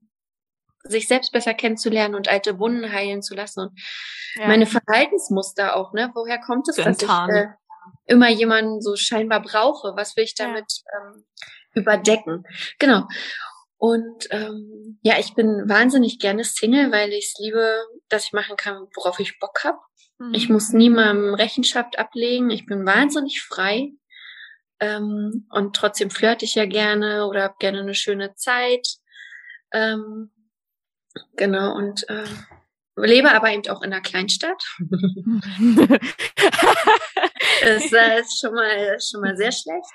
sich selbst besser kennenzulernen und alte Wunden heilen zu lassen und ja. meine Verhaltensmuster auch, ne? Woher kommt es, dass ich äh, immer jemanden so scheinbar brauche? Was will ich damit ja. ähm, überdecken? Genau. Und ähm, ja, ich bin wahnsinnig gerne Single, weil ich es liebe, dass ich machen kann, worauf ich Bock habe. Mhm. Ich muss niemandem Rechenschaft ablegen. Ich bin wahnsinnig frei. Ähm, und trotzdem flirte ich ja gerne oder habe gerne eine schöne Zeit. Ähm, genau, und äh, lebe aber eben auch in einer Kleinstadt. [laughs] das äh, ist schon mal, schon mal sehr schlecht.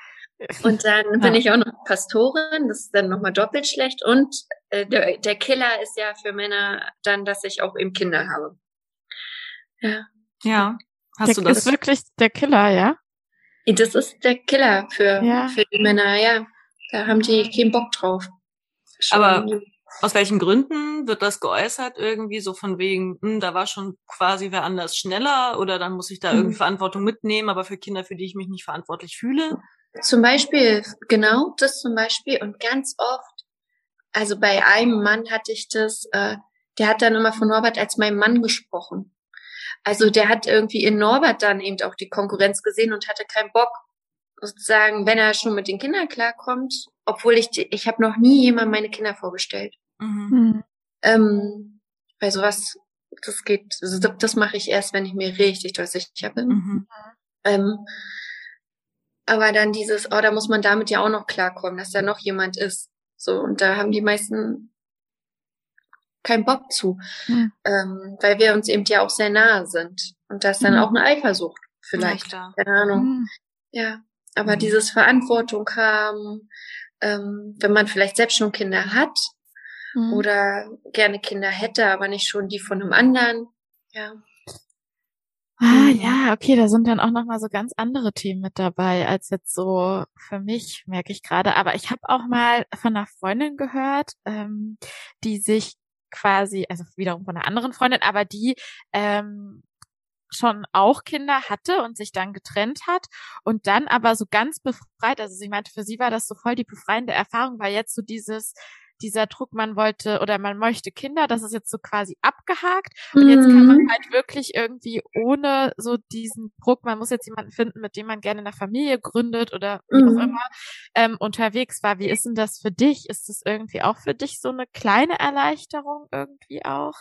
Und dann [laughs] bin ich auch noch Pastorin, das ist dann nochmal doppelt schlecht. Und äh, der, der Killer ist ja für Männer dann, dass ich auch eben Kinder habe. Ja. Ja. Hast der, du das? ist wirklich der Killer, ja? Das ist der Killer für, ja. für die Männer, ja. Da haben die keinen Bock drauf. Schon Aber aus welchen Gründen wird das geäußert? Irgendwie so von wegen, hm, da war schon quasi wer anders schneller oder dann muss ich da irgendwie mhm. Verantwortung mitnehmen, aber für Kinder, für die ich mich nicht verantwortlich fühle? Zum Beispiel, genau, das zum Beispiel und ganz oft, also bei einem Mann hatte ich das, äh, der hat dann immer von Norbert als mein Mann gesprochen. Also der hat irgendwie in Norbert dann eben auch die Konkurrenz gesehen und hatte keinen Bock, sozusagen, wenn er schon mit den Kindern klarkommt, obwohl ich, ich habe noch nie jemand meine Kinder vorgestellt. Mhm. Hm. Ähm, weil sowas, das geht, das, das mache ich erst, wenn ich mir richtig doll sicher bin. Mhm. Ähm, aber dann dieses, oh, da muss man damit ja auch noch klarkommen, dass da noch jemand ist. So, und da haben die meisten keinen Bock zu, mhm. ähm, weil wir uns eben ja auch sehr nahe sind. Und das ist dann mhm. auch eine Eifersucht vielleicht. Ja, Keine Ahnung. Mhm. Ja, aber mhm. dieses Verantwortung haben, ähm, wenn man vielleicht selbst schon Kinder hat mhm. oder gerne Kinder hätte, aber nicht schon die von einem anderen. Ja. Ah ja, okay, da sind dann auch noch mal so ganz andere Themen mit dabei als jetzt so für mich, merke ich gerade. Aber ich habe auch mal von einer Freundin gehört, ähm, die sich quasi, also wiederum von einer anderen Freundin, aber die ähm, schon auch Kinder hatte und sich dann getrennt hat und dann aber so ganz befreit, also sie meinte, für sie war das so voll die befreiende Erfahrung, weil jetzt so dieses, dieser Druck, man wollte oder man möchte Kinder, das ist jetzt so quasi abgehakt und jetzt kann man mhm. halt wirklich irgendwie ohne so diesen Druck, man muss jetzt jemanden finden, mit dem man gerne eine Familie gründet oder wie mhm. auch immer, ähm, unterwegs war. Wie ist denn das für dich? Ist das irgendwie auch für dich so eine kleine Erleichterung irgendwie auch?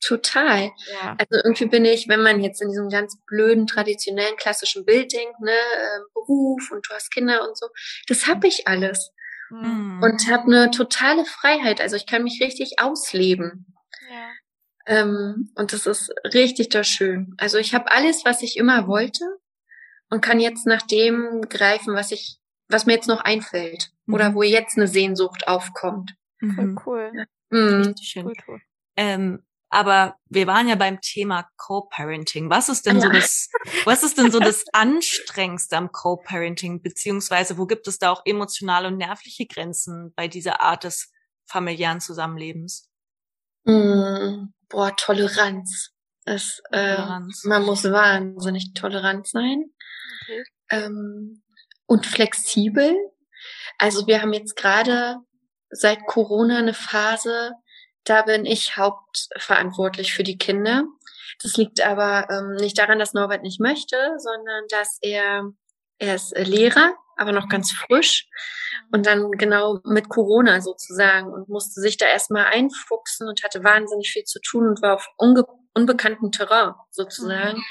Total. Ja. Also irgendwie bin ich, wenn man jetzt in diesem ganz blöden, traditionellen, klassischen Bild denkt, ne, äh, Beruf und du hast Kinder und so, das habe ich alles. Mhm. Und habe eine totale Freiheit. Also ich kann mich richtig ausleben. Ja. Ähm, und das ist richtig da schön. Also ich habe alles, was ich immer wollte und kann jetzt nach dem greifen, was ich, was mir jetzt noch einfällt. Mhm. Oder wo jetzt eine Sehnsucht aufkommt. Mhm. Voll cool. Mhm. Richtig schön. Cool, cool. Ähm, aber wir waren ja beim Thema Co-Parenting. Was ist denn so das, [laughs] was ist denn so das Anstrengendste am Co-Parenting? Beziehungsweise wo gibt es da auch emotionale und nervliche Grenzen bei dieser Art des familiären Zusammenlebens? Mm, boah, Toleranz. Es, äh, Toleranz. Man muss wahnsinnig tolerant sein. Okay. Ähm, und flexibel. Also wir haben jetzt gerade seit Corona eine Phase, da bin ich hauptverantwortlich für die Kinder. Das liegt aber ähm, nicht daran, dass Norbert nicht möchte, sondern dass er, er ist Lehrer, aber noch ganz frisch und dann genau mit Corona sozusagen und musste sich da erstmal einfuchsen und hatte wahnsinnig viel zu tun und war auf unge unbekanntem Terrain sozusagen. Mhm.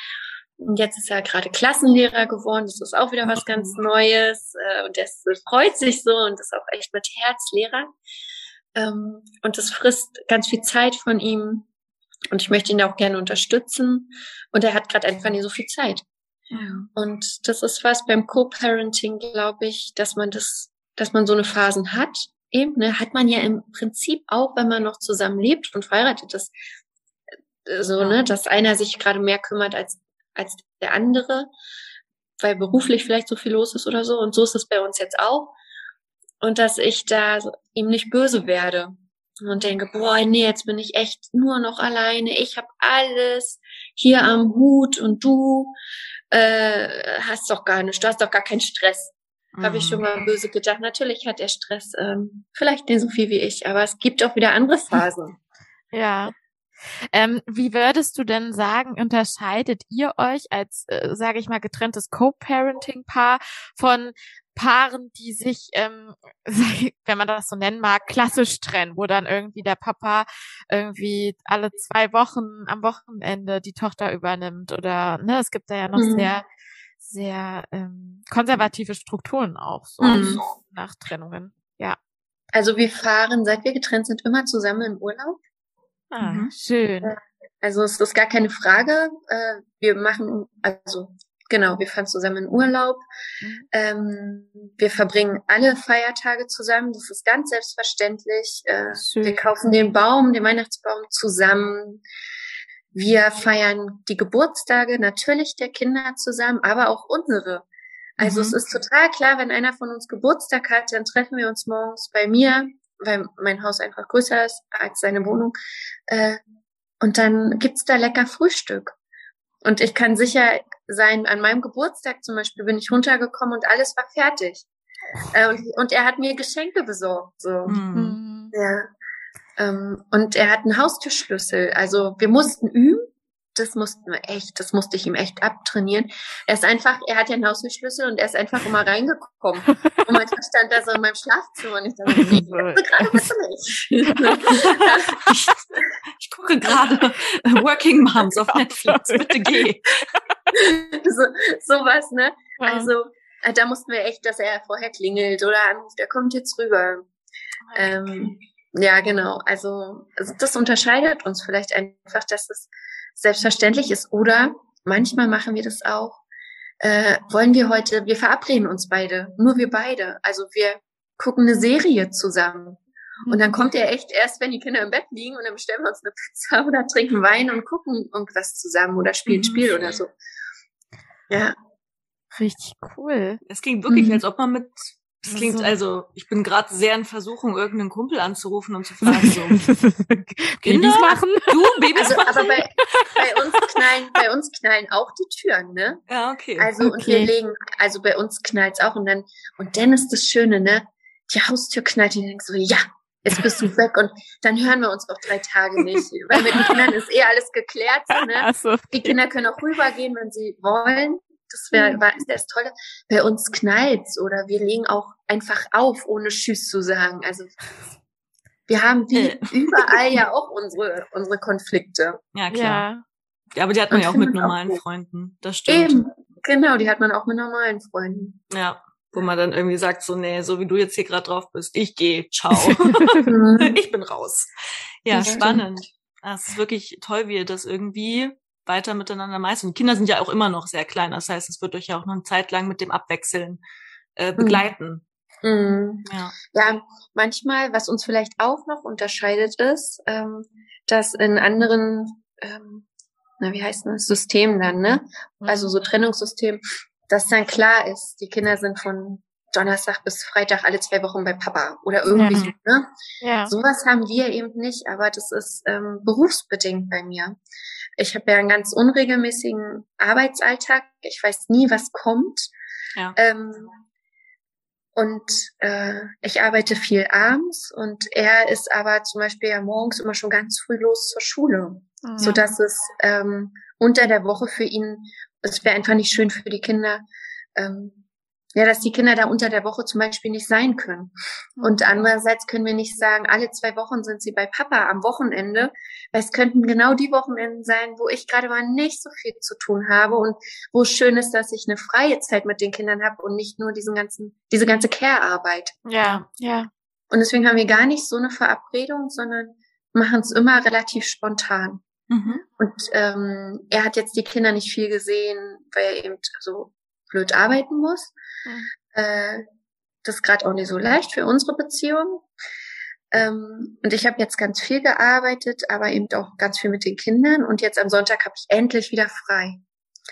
Und jetzt ist er gerade Klassenlehrer geworden. Das ist auch wieder was ganz mhm. Neues. Äh, und er freut sich so und ist auch echt mit Herz Lehrer. Ähm, und das frisst ganz viel Zeit von ihm. Und ich möchte ihn auch gerne unterstützen. Und er hat gerade einfach nie so viel Zeit. Ja. Und das ist was beim Co-Parenting, glaube ich, dass man das, dass man so eine Phasen hat. Eben, ne, hat man ja im Prinzip auch, wenn man noch zusammen lebt und verheiratet ist, äh, so, ne, dass einer sich gerade mehr kümmert als, als der andere, weil beruflich vielleicht so viel los ist oder so. Und so ist es bei uns jetzt auch und dass ich da ihm nicht böse werde und denke, boah, nee, jetzt bin ich echt nur noch alleine, ich habe alles hier am Hut und du äh, hast doch gar nicht, du hast doch gar keinen Stress. Mhm. Habe ich schon mal böse gedacht. Natürlich hat er Stress, ähm, vielleicht nicht so viel wie ich, aber es gibt auch wieder andere Phasen. [laughs] Ja. Ähm, wie würdest du denn sagen, unterscheidet ihr euch als, äh, sage ich mal, getrenntes Co-Parenting-Paar von Paaren, die sich, ähm, [laughs] wenn man das so nennen mag, klassisch trennen, wo dann irgendwie der Papa irgendwie alle zwei Wochen am Wochenende die Tochter übernimmt oder ne, es gibt da ja noch mhm. sehr, sehr ähm, konservative Strukturen auch so mhm. nach Trennungen. Ja. Also wir fahren, seit wir getrennt sind, immer zusammen in Urlaub. Ah, mhm. schön. Also es ist gar keine Frage. Äh, wir machen, also Genau, wir fahren zusammen in Urlaub. Mhm. Ähm, wir verbringen alle Feiertage zusammen. Das ist ganz selbstverständlich. Äh, wir kaufen den Baum, den Weihnachtsbaum zusammen. Wir feiern die Geburtstage natürlich der Kinder zusammen, aber auch unsere. Also mhm. es ist total klar, wenn einer von uns Geburtstag hat, dann treffen wir uns morgens bei mir, weil mein Haus einfach größer ist als seine Wohnung. Äh, und dann gibt's da lecker Frühstück. Und ich kann sicher sein, an meinem Geburtstag zum Beispiel bin ich runtergekommen und alles war fertig. Äh, und, und, er hat mir Geschenke besorgt. So. Mhm. Ja. Ähm, und er hat einen Haustürschlüssel. Also wir mussten üben. Das mussten wir echt, das musste ich ihm echt abtrainieren. Er ist einfach, er hat ja einen Hausschlüssel und er ist einfach immer reingekommen. Und manchmal stand er so in meinem Schlafzimmer und ich dachte, [laughs] nee, gerade bist du nicht. ich, ich gucke gerade Working Moms auf Netflix, bitte geh. [laughs] so, sowas, ne? Ja. Also, äh, da mussten wir echt, dass er vorher klingelt oder anruft, er kommt jetzt rüber. Okay. Ähm, ja, genau. Also, also das unterscheidet uns vielleicht einfach, dass es selbstverständlich ist. Oder manchmal machen wir das auch. Äh, wollen wir heute, wir verabreden uns beide, nur wir beide. Also wir gucken eine Serie zusammen. Und dann kommt er echt erst, wenn die Kinder im Bett liegen und dann bestellen wir uns eine Pizza [laughs] oder trinken Wein und gucken irgendwas zusammen oder spielen mhm. Spiel oder so. Ja. Richtig cool. Es klingt wirklich, mhm. als ob man mit das klingt also, ich bin gerade sehr in Versuchung, irgendeinen Kumpel anzurufen und zu [laughs] fragen, so, Babys machen? Du, Babys also, machen? Aber bei, bei uns knallen, bei uns knallen auch die Türen, ne? Ja, okay. Also, okay. und wir legen, also bei uns knallt's auch und dann, und dann ist das Schöne, ne? Die Haustür knallt, und du denkst so, ja, jetzt bist du weg und dann hören wir uns auch drei Tage nicht. Weil mit den Kindern ist eh alles geklärt, so, ne? [laughs] So. Die Kinder können auch rübergehen, wenn sie wollen. Das wäre mhm. war das Tolle. Bei uns knallt's oder wir legen auch einfach auf, ohne Tschüss zu sagen. Also wir haben wie äh. [laughs] überall ja auch unsere unsere Konflikte. Ja klar. Ja, ja aber die hat man ja auch mit normalen auch Freunden. Das stimmt. Eben, genau, die hat man auch mit normalen Freunden. Ja, wo man dann irgendwie sagt so nee, so wie du jetzt hier gerade drauf bist, ich gehe, ciao, [laughs] [laughs] ich bin raus. Ja, das spannend. Es ist wirklich toll, wie ihr das irgendwie weiter miteinander meistern. Und Kinder sind ja auch immer noch sehr klein. Das heißt, es wird euch ja auch noch eine Zeit lang mit dem Abwechseln äh, mhm. begleiten. Mhm. Ja. ja, manchmal, was uns vielleicht auch noch unterscheidet, ist, ähm, dass in anderen, ähm, na, wie heißt das, Systemen dann, ne? Also so mhm. Trennungssystem, dass dann klar ist, die Kinder sind von Donnerstag bis Freitag alle zwei Wochen bei Papa oder irgendwie ja. so. Ne? Ja. Sowas haben wir eben nicht, aber das ist ähm, berufsbedingt bei mir. Ich habe ja einen ganz unregelmäßigen Arbeitsalltag. Ich weiß nie, was kommt. Ja. Ähm, und äh, ich arbeite viel abends und er ist aber zum Beispiel ja morgens immer schon ganz früh los zur Schule, mhm. so dass es ähm, unter der Woche für ihn, es wäre einfach nicht schön für die Kinder, ähm, ja, dass die Kinder da unter der Woche zum Beispiel nicht sein können. Und mhm. andererseits können wir nicht sagen, alle zwei Wochen sind sie bei Papa am Wochenende, weil es könnten genau die Wochenenden sein, wo ich gerade mal nicht so viel zu tun habe und wo es schön ist, dass ich eine freie Zeit mit den Kindern habe und nicht nur diesen ganzen, diese ganze Care-Arbeit. Ja, ja. Und deswegen haben wir gar nicht so eine Verabredung, sondern machen es immer relativ spontan. Mhm. Und ähm, er hat jetzt die Kinder nicht viel gesehen, weil er eben so blöd arbeiten muss. Mhm. Äh, das ist gerade auch nicht so leicht für unsere Beziehung. Ähm, und ich habe jetzt ganz viel gearbeitet, aber eben auch ganz viel mit den Kindern. Und jetzt am Sonntag habe ich endlich wieder frei.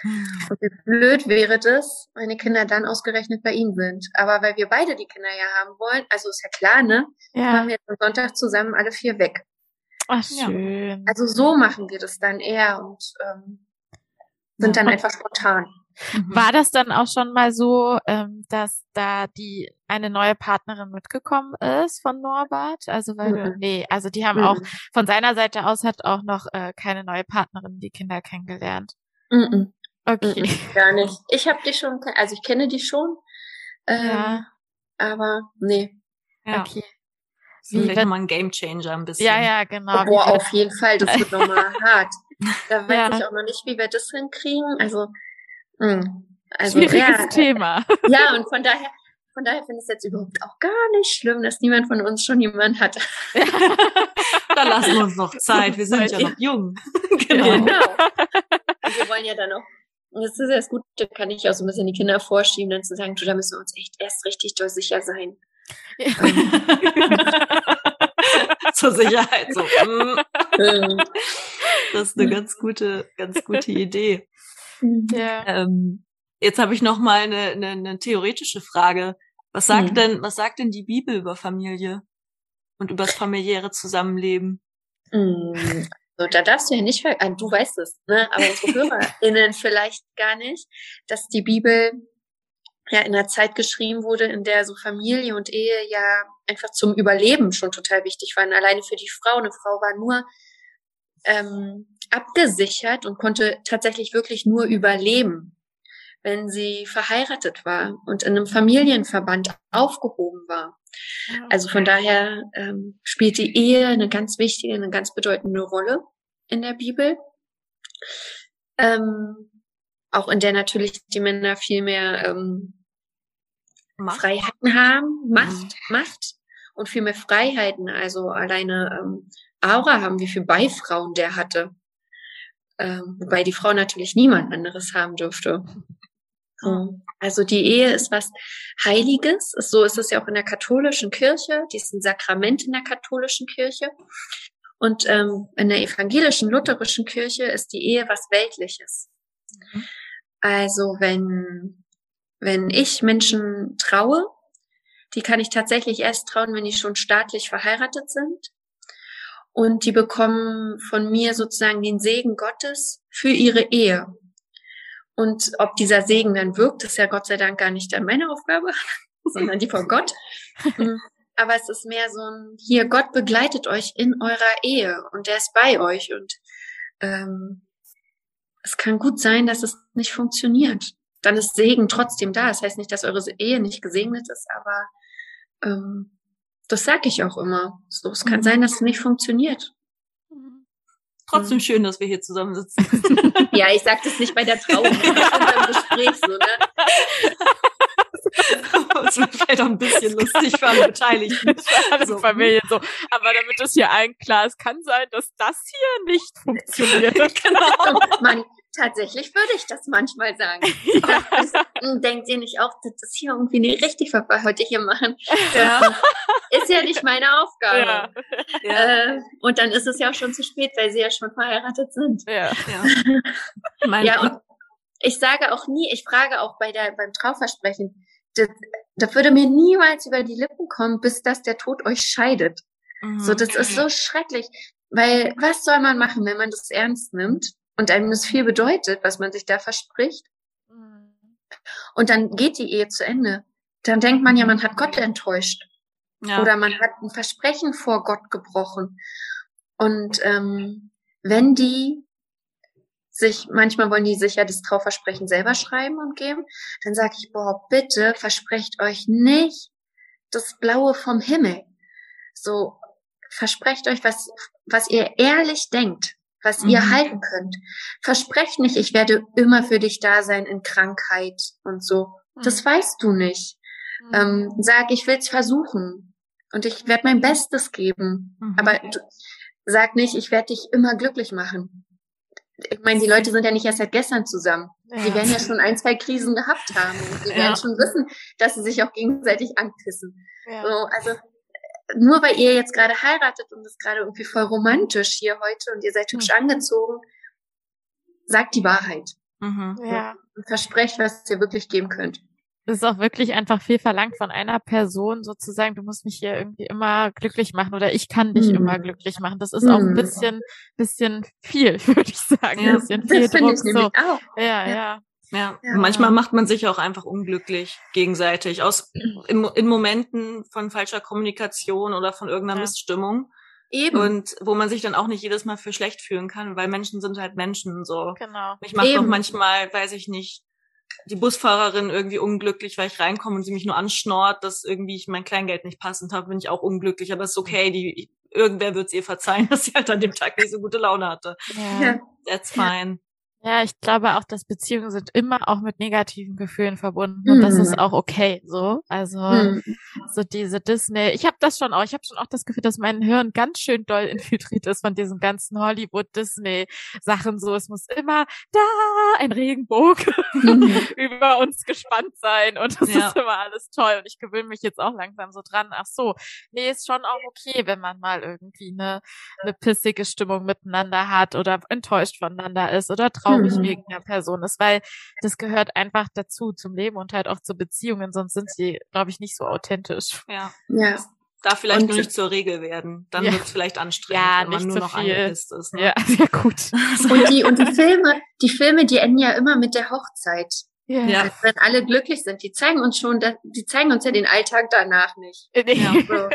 Mhm. Und wie blöd wäre das, wenn die Kinder dann ausgerechnet bei ihm sind. Aber weil wir beide die Kinder ja haben wollen, also ist ja klar, ne? Ja. Machen wir jetzt am Sonntag zusammen alle vier weg. Ach, schön. Also so machen wir das dann eher und ähm, sind dann einfach spontan. Mhm. War das dann auch schon mal so, ähm, dass da die eine neue Partnerin mitgekommen ist von Norbert? Also weil mhm. du, nee, also die haben mhm. auch von seiner Seite aus hat auch noch äh, keine neue Partnerin die Kinder kennengelernt. Mhm. Okay. Mhm. Gar nicht. Ich habe die schon, also ich kenne die schon. Ähm, ja. Aber nee. Ja. Okay. Das ist vielleicht nochmal ein Gamechanger ein bisschen. Ja, ja, genau. Boah, auf jeden Fall, das wird nochmal hart. [laughs] Da weiß ja. ich auch noch nicht, wie wir das hinkriegen. Also Mhm. Also, Schwieriges ja, Thema. [laughs] Ja, und von daher, von daher finde ich es jetzt überhaupt auch gar nicht schlimm, dass niemand von uns schon jemand hat. [laughs] Ja. da lassen wir uns noch Zeit. Wir sind ja noch jung. [laughs] genau. genau. Und wir wollen ja dann auch, und das ist ja das Gute, kann ich auch so ein bisschen die Kinder vorschieben, dann zu sagen, du, da müssen wir uns echt erst richtig doll sicher sein. Zur Sicherheit so. Das ist eine ganz gute, ganz gute Idee. Ja. Ähm, jetzt habe ich noch mal eine, eine, eine theoretische Frage. Was sagt mhm. denn, was sagt denn die Bibel über Familie und über das familiäre Zusammenleben? Mhm. So, da darfst du ja nicht, ver du weißt es, ne? aber unsere HörerInnen [laughs] vielleicht gar nicht, dass die Bibel ja in einer Zeit geschrieben wurde, in der so Familie und Ehe ja einfach zum Überleben schon total wichtig waren. Alleine für die Frau. Eine Frau war nur ähm, abgesichert und konnte tatsächlich wirklich nur überleben, wenn sie verheiratet war und in einem Familienverband aufgehoben war. Also von daher ähm, spielt die Ehe eine ganz wichtige, eine ganz bedeutende Rolle in der Bibel. Ähm, auch in der natürlich die Männer viel mehr ähm, Macht. Freiheiten haben, Macht, mhm. Macht und viel mehr Freiheiten. Also alleine ähm, Aura haben, wie viel Beifrauen der hatte. Ähm, wobei die Frau natürlich niemand anderes haben dürfte. So. Also die Ehe ist was Heiliges. So ist es ja auch in der katholischen Kirche. Die ist ein Sakrament in der katholischen Kirche. Und ähm, in der evangelischen, lutherischen Kirche ist die Ehe was Weltliches. Mhm. Also wenn, wenn ich Menschen traue, die kann ich tatsächlich erst trauen, wenn die schon staatlich verheiratet sind. Und die bekommen von mir sozusagen den Segen Gottes für ihre Ehe. Und ob dieser Segen dann wirkt, ist ja Gott sei Dank gar nicht dann meine Aufgabe, [laughs] sondern die von Gott. Hm. Aber es ist mehr so ein, hier, Gott begleitet euch in eurer Ehe und er ist bei euch. Und ähm, es kann gut sein, dass es nicht funktioniert. Dann ist Segen trotzdem da. Das heißt nicht, dass eure Ehe nicht gesegnet ist, aber ähm, das sage ich auch immer. So, es kann mhm. sein, dass es nicht funktioniert. Trotzdem mhm. schön, dass wir hier zusammen sitzen. [laughs] ja, ich sag das nicht bei der Trauung, das ist unser Gespräch so, ne? Das wird vielleicht auch ein bisschen lustig für alle Beteiligten. Alle [laughs] so. Familien so. Aber damit es hier allen klar ist, kann sein, dass das hier nicht funktioniert. [laughs] genau. Man, tatsächlich würde ich das manchmal sagen. [laughs] Das denkt ihr nicht auch, das ist hier irgendwie nicht richtig, was wir heute hier machen? [laughs] Ja. Ist ja nicht meine Aufgabe. Ja. Äh, und dann ist es ja auch schon zu spät, weil sie ja schon verheiratet sind. Ja, ja. [laughs] ja und ich sage auch nie, ich frage auch bei der, beim Trauversprechen, das, das würde mir niemals über die Lippen kommen, bis dass der Tod euch scheidet. Mhm. So, das ist so schrecklich. Weil was soll man machen, wenn man das ernst nimmt? Und einem das viel bedeutet, was man sich da verspricht. Und dann geht die Ehe zu Ende. Dann denkt man ja, man hat Gott enttäuscht. Ja. Oder man hat ein Versprechen vor Gott gebrochen. Und ähm, wenn die sich, manchmal wollen die sich ja das Trauversprechen selber schreiben und geben, dann sage ich, boah, bitte versprecht euch nicht das Blaue vom Himmel. So, versprecht euch was, was ihr ehrlich denkt was mhm. ihr halten könnt. Versprecht nicht, ich werde immer für dich da sein in Krankheit und so. Mhm. Das weißt du nicht. Mhm. Ähm, sag, ich will's versuchen und ich werde mein Bestes geben. Mhm. Aber du, sag nicht, ich werde dich immer glücklich machen. Ich meine, die Leute sind ja nicht erst seit gestern zusammen. Ja. Die werden ja schon ein, zwei Krisen gehabt haben. Und die ja. werden schon wissen, dass sie sich auch gegenseitig ankissen. Ja. So, also nur weil ihr jetzt gerade heiratet und es gerade irgendwie voll romantisch hier heute und ihr seid hübsch mhm. angezogen, sagt die Wahrheit. Mhm. Ja. Und versprecht, was ihr wirklich geben könnt. Das ist auch wirklich einfach viel verlangt von einer Person, sozusagen, du musst mich hier irgendwie immer glücklich machen oder ich kann dich mhm. immer glücklich machen. Das ist auch ein mhm. bisschen, bisschen viel, [laughs] würde ich sagen. Ja, ein bisschen viel das Druck. Ich so. auch. Ja, ja. ja. Ja, ja. manchmal macht man sich auch einfach unglücklich gegenseitig aus [clears throat] in, in Momenten von falscher Kommunikation oder von irgendeiner ja. Missstimmung. Eben. Und wo man sich dann auch nicht jedes Mal für schlecht fühlen kann, weil Menschen sind halt Menschen so. Genau. Ich mache auch manchmal, weiß ich nicht, die Busfahrerin irgendwie unglücklich, weil ich reinkomme und sie mich nur anschnort, dass irgendwie ich mein Kleingeld nicht passend habe, bin ich auch unglücklich. Aber es ist okay, die irgendwer wird es ihr verzeihen, [laughs] dass sie halt an dem Tag nicht so gute Laune hatte. Ja. That's fine. Ja, ich glaube auch, dass Beziehungen sind immer auch mit negativen Gefühlen verbunden und das ist mhm. auch okay so. Also mhm. so diese Disney, ich habe das schon auch, ich habe schon auch das Gefühl, dass mein Hirn ganz schön doll infiltriert ist von diesen ganzen Hollywood Disney Sachen so. Es muss immer da ein Regenbogen mhm. [laughs] über uns gespannt sein und das ja. ist immer alles toll und ich gewöhne mich jetzt auch langsam so dran. Ach so, nee, ist schon auch okay, wenn man mal irgendwie eine, eine pissige Stimmung miteinander hat oder enttäuscht voneinander ist oder traurig traurig mhm. wegen der Person ist, weil das gehört einfach dazu zum Leben und halt auch zu Beziehungen, sonst sind sie, glaube ich, nicht so authentisch. Ja. ja. Darf vielleicht und, nur nicht zur Regel werden. Dann ja. wird es vielleicht anstrengend, ja, wenn man nur noch angepisst ist. Ne? Ja, [laughs] sehr gut. und die, und die Filme, die Filme, die enden ja immer mit der Hochzeit. Ja. ja. Also wenn alle glücklich sind, die zeigen uns schon, die zeigen uns ja den Alltag danach nicht. Ja. [laughs] So.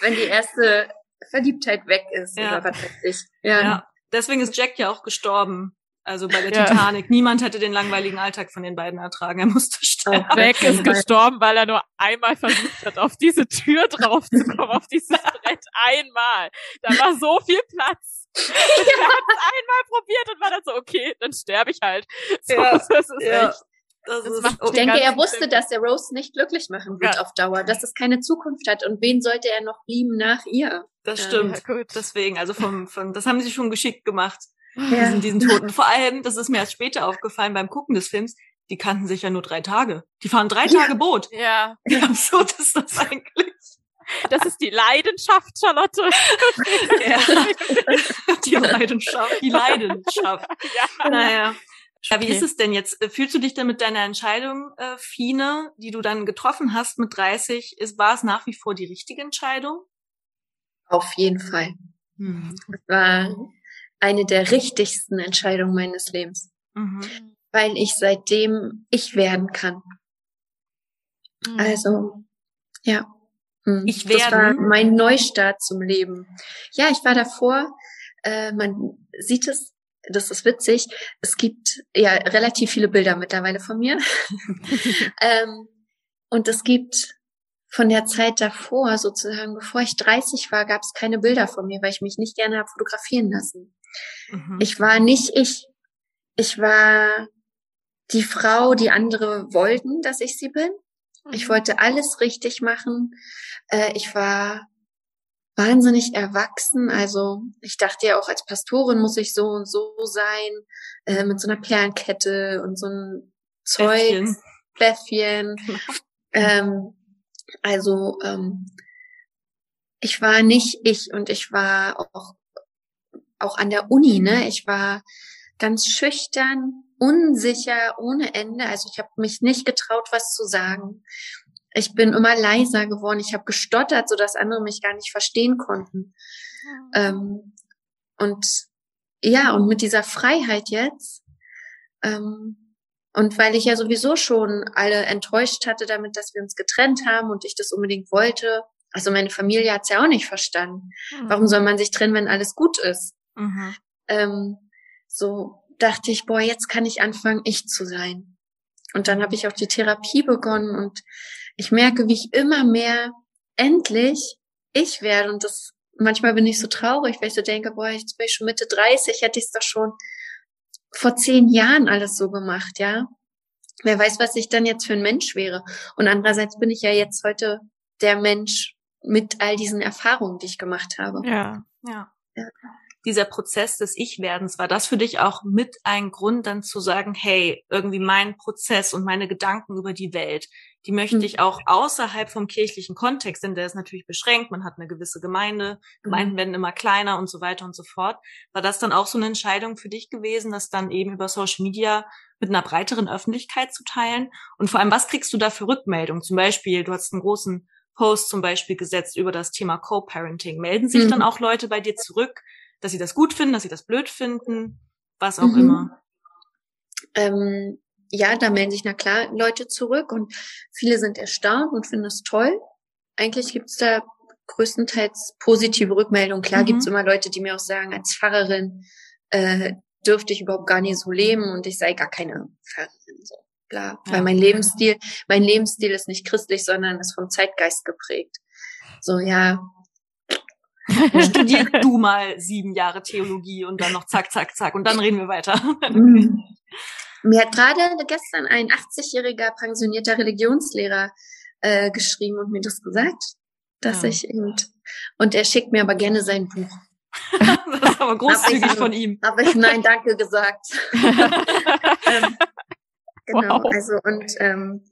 Wenn die erste Verliebtheit weg ist ja. oder was weiß ich. Ja. ja. Deswegen ist Jack ja auch gestorben. Also bei der ja. Titanic. Niemand hätte den langweiligen Alltag von den beiden ertragen. Er musste sterben. Jack ist gestorben, weil er nur einmal versucht hat, auf diese Tür draufzukommen, auf dieses Brett. Einmal. Da war so viel Platz. Und er hat es einmal probiert und war dann so, okay, dann sterbe ich halt. So, ja, das ist ja. echt. Das das ist, ich denke, er wusste, dass er Rose nicht glücklich machen wird ja. auf Dauer, dass es keine Zukunft hat. Und wen sollte er noch lieben nach ihr? Das stimmt. Ja, Deswegen, also vom, vom, das haben sie schon geschickt gemacht ja. diesen, diesen Toten. Vor allem, das ist mir erst später aufgefallen beim Gucken des Films, die kannten sich ja nur drei Tage. Die fahren drei ja. Tage Boot. Ja. Wie absurd ist das eigentlich? Das ist die Leidenschaft, Charlotte. [laughs] ja. Die Leidenschaft, die Leidenschaft. Ja. Naja. Ja, wie okay. ist es denn jetzt? Fühlst du dich denn mit deiner Entscheidung, äh, Fine, die du dann getroffen hast mit 30, ist, war es nach wie vor die richtige Entscheidung? Auf jeden Fall. Hm. Es war eine der richtigsten Entscheidungen meines Lebens, mhm. weil ich seitdem ich werden kann. Mhm. Also, ja. Hm. Ich werde. Das war mein Neustart zum Leben. Ja, ich war davor, äh, man sieht es, das ist witzig, es gibt ja relativ viele Bilder mittlerweile von mir. [laughs] [laughs] ähm, und es gibt von der Zeit davor, sozusagen, bevor ich 30 war, gab es keine Bilder von mir, weil ich mich nicht gerne habe fotografieren lassen. Mhm. Ich war nicht ich. Ich war die Frau, die andere wollten, dass ich sie bin. Mhm. Ich wollte alles richtig machen. Äh, ich war wahnsinnig erwachsen. Also ich dachte ja auch als Pastorin muss ich so und so sein, äh, mit so einer Perlenkette und so ein Zeug, Bäffchen. ähm, also ähm, ich war nicht ich und ich war auch auch an der Uni, ne? Ich war ganz schüchtern, unsicher ohne Ende. Also ich habe mich nicht getraut, was zu sagen. Ich bin immer leiser geworden. Ich habe gestottert, so dass andere mich gar nicht verstehen konnten. Ja. Ähm, und ja, und mit dieser Freiheit jetzt, ähm, und weil ich ja sowieso schon alle enttäuscht hatte damit, dass wir uns getrennt haben und ich das unbedingt wollte, also meine Familie hat's ja auch nicht verstanden. Mhm. Warum soll man sich trennen, wenn alles gut ist? Mhm. Ähm, so dachte ich, boah, jetzt kann ich anfangen, ich zu sein. Und dann habe ich auch die Therapie begonnen und ich merke, wie ich immer mehr endlich ich werde. Und das manchmal bin ich so traurig, weil ich so denke, boah, jetzt bin ich schon Mitte 30, hätte ich es doch schon vor zehn Jahren alles so gemacht, ja. Wer weiß, was ich dann jetzt für ein Mensch wäre. Und andererseits bin ich ja jetzt heute der Mensch mit all diesen Erfahrungen, die ich gemacht habe. Ja, ja. ja dieser Prozess des Ich-Werdens, war das für dich auch mit ein Grund, dann zu sagen, hey, irgendwie mein Prozess und meine Gedanken über die Welt, die möchte mhm. ich auch außerhalb vom kirchlichen Kontext, denn der ist natürlich beschränkt, man hat eine gewisse Gemeinde, Gemeinden mhm. werden immer kleiner und so weiter und so fort. War das dann auch so eine Entscheidung für dich gewesen, das dann eben über Social Media mit einer breiteren Öffentlichkeit zu teilen? Und vor allem, was kriegst du da für Rückmeldungen? Zum Beispiel, du hast einen großen Post zum Beispiel gesetzt über das Thema Co-Parenting. Melden sich mhm. dann auch Leute bei dir zurück, dass sie das gut finden, dass sie das blöd finden, was auch mhm. immer. Ähm, ja, da melden sich na klar Leute zurück und viele sind erstaunt und finden es toll. Eigentlich gibt's da größtenteils positive Rückmeldungen. Klar mhm. gibt's immer Leute, die mir auch sagen, als Pfarrerin äh, dürfte ich überhaupt gar nicht so leben und ich sei gar keine Pfarrerin. So. Bla. Ja. Weil mein Lebensstil, mein Lebensstil ist nicht christlich, sondern ist vom Zeitgeist geprägt. So, ja, [laughs] Studier du mal sieben Jahre Theologie und dann noch zack, zack, zack und dann reden wir weiter. Mhm. Mir hat gerade gestern ein 80-jähriger pensionierter Religionslehrer äh, geschrieben und mir das gesagt, dass ja. ich eben und er schickt mir aber gerne sein Buch. [laughs] das ist aber großzügig ich, von ihm. Habe ich nein, danke gesagt. [laughs] ähm, genau, wow. also und ähm,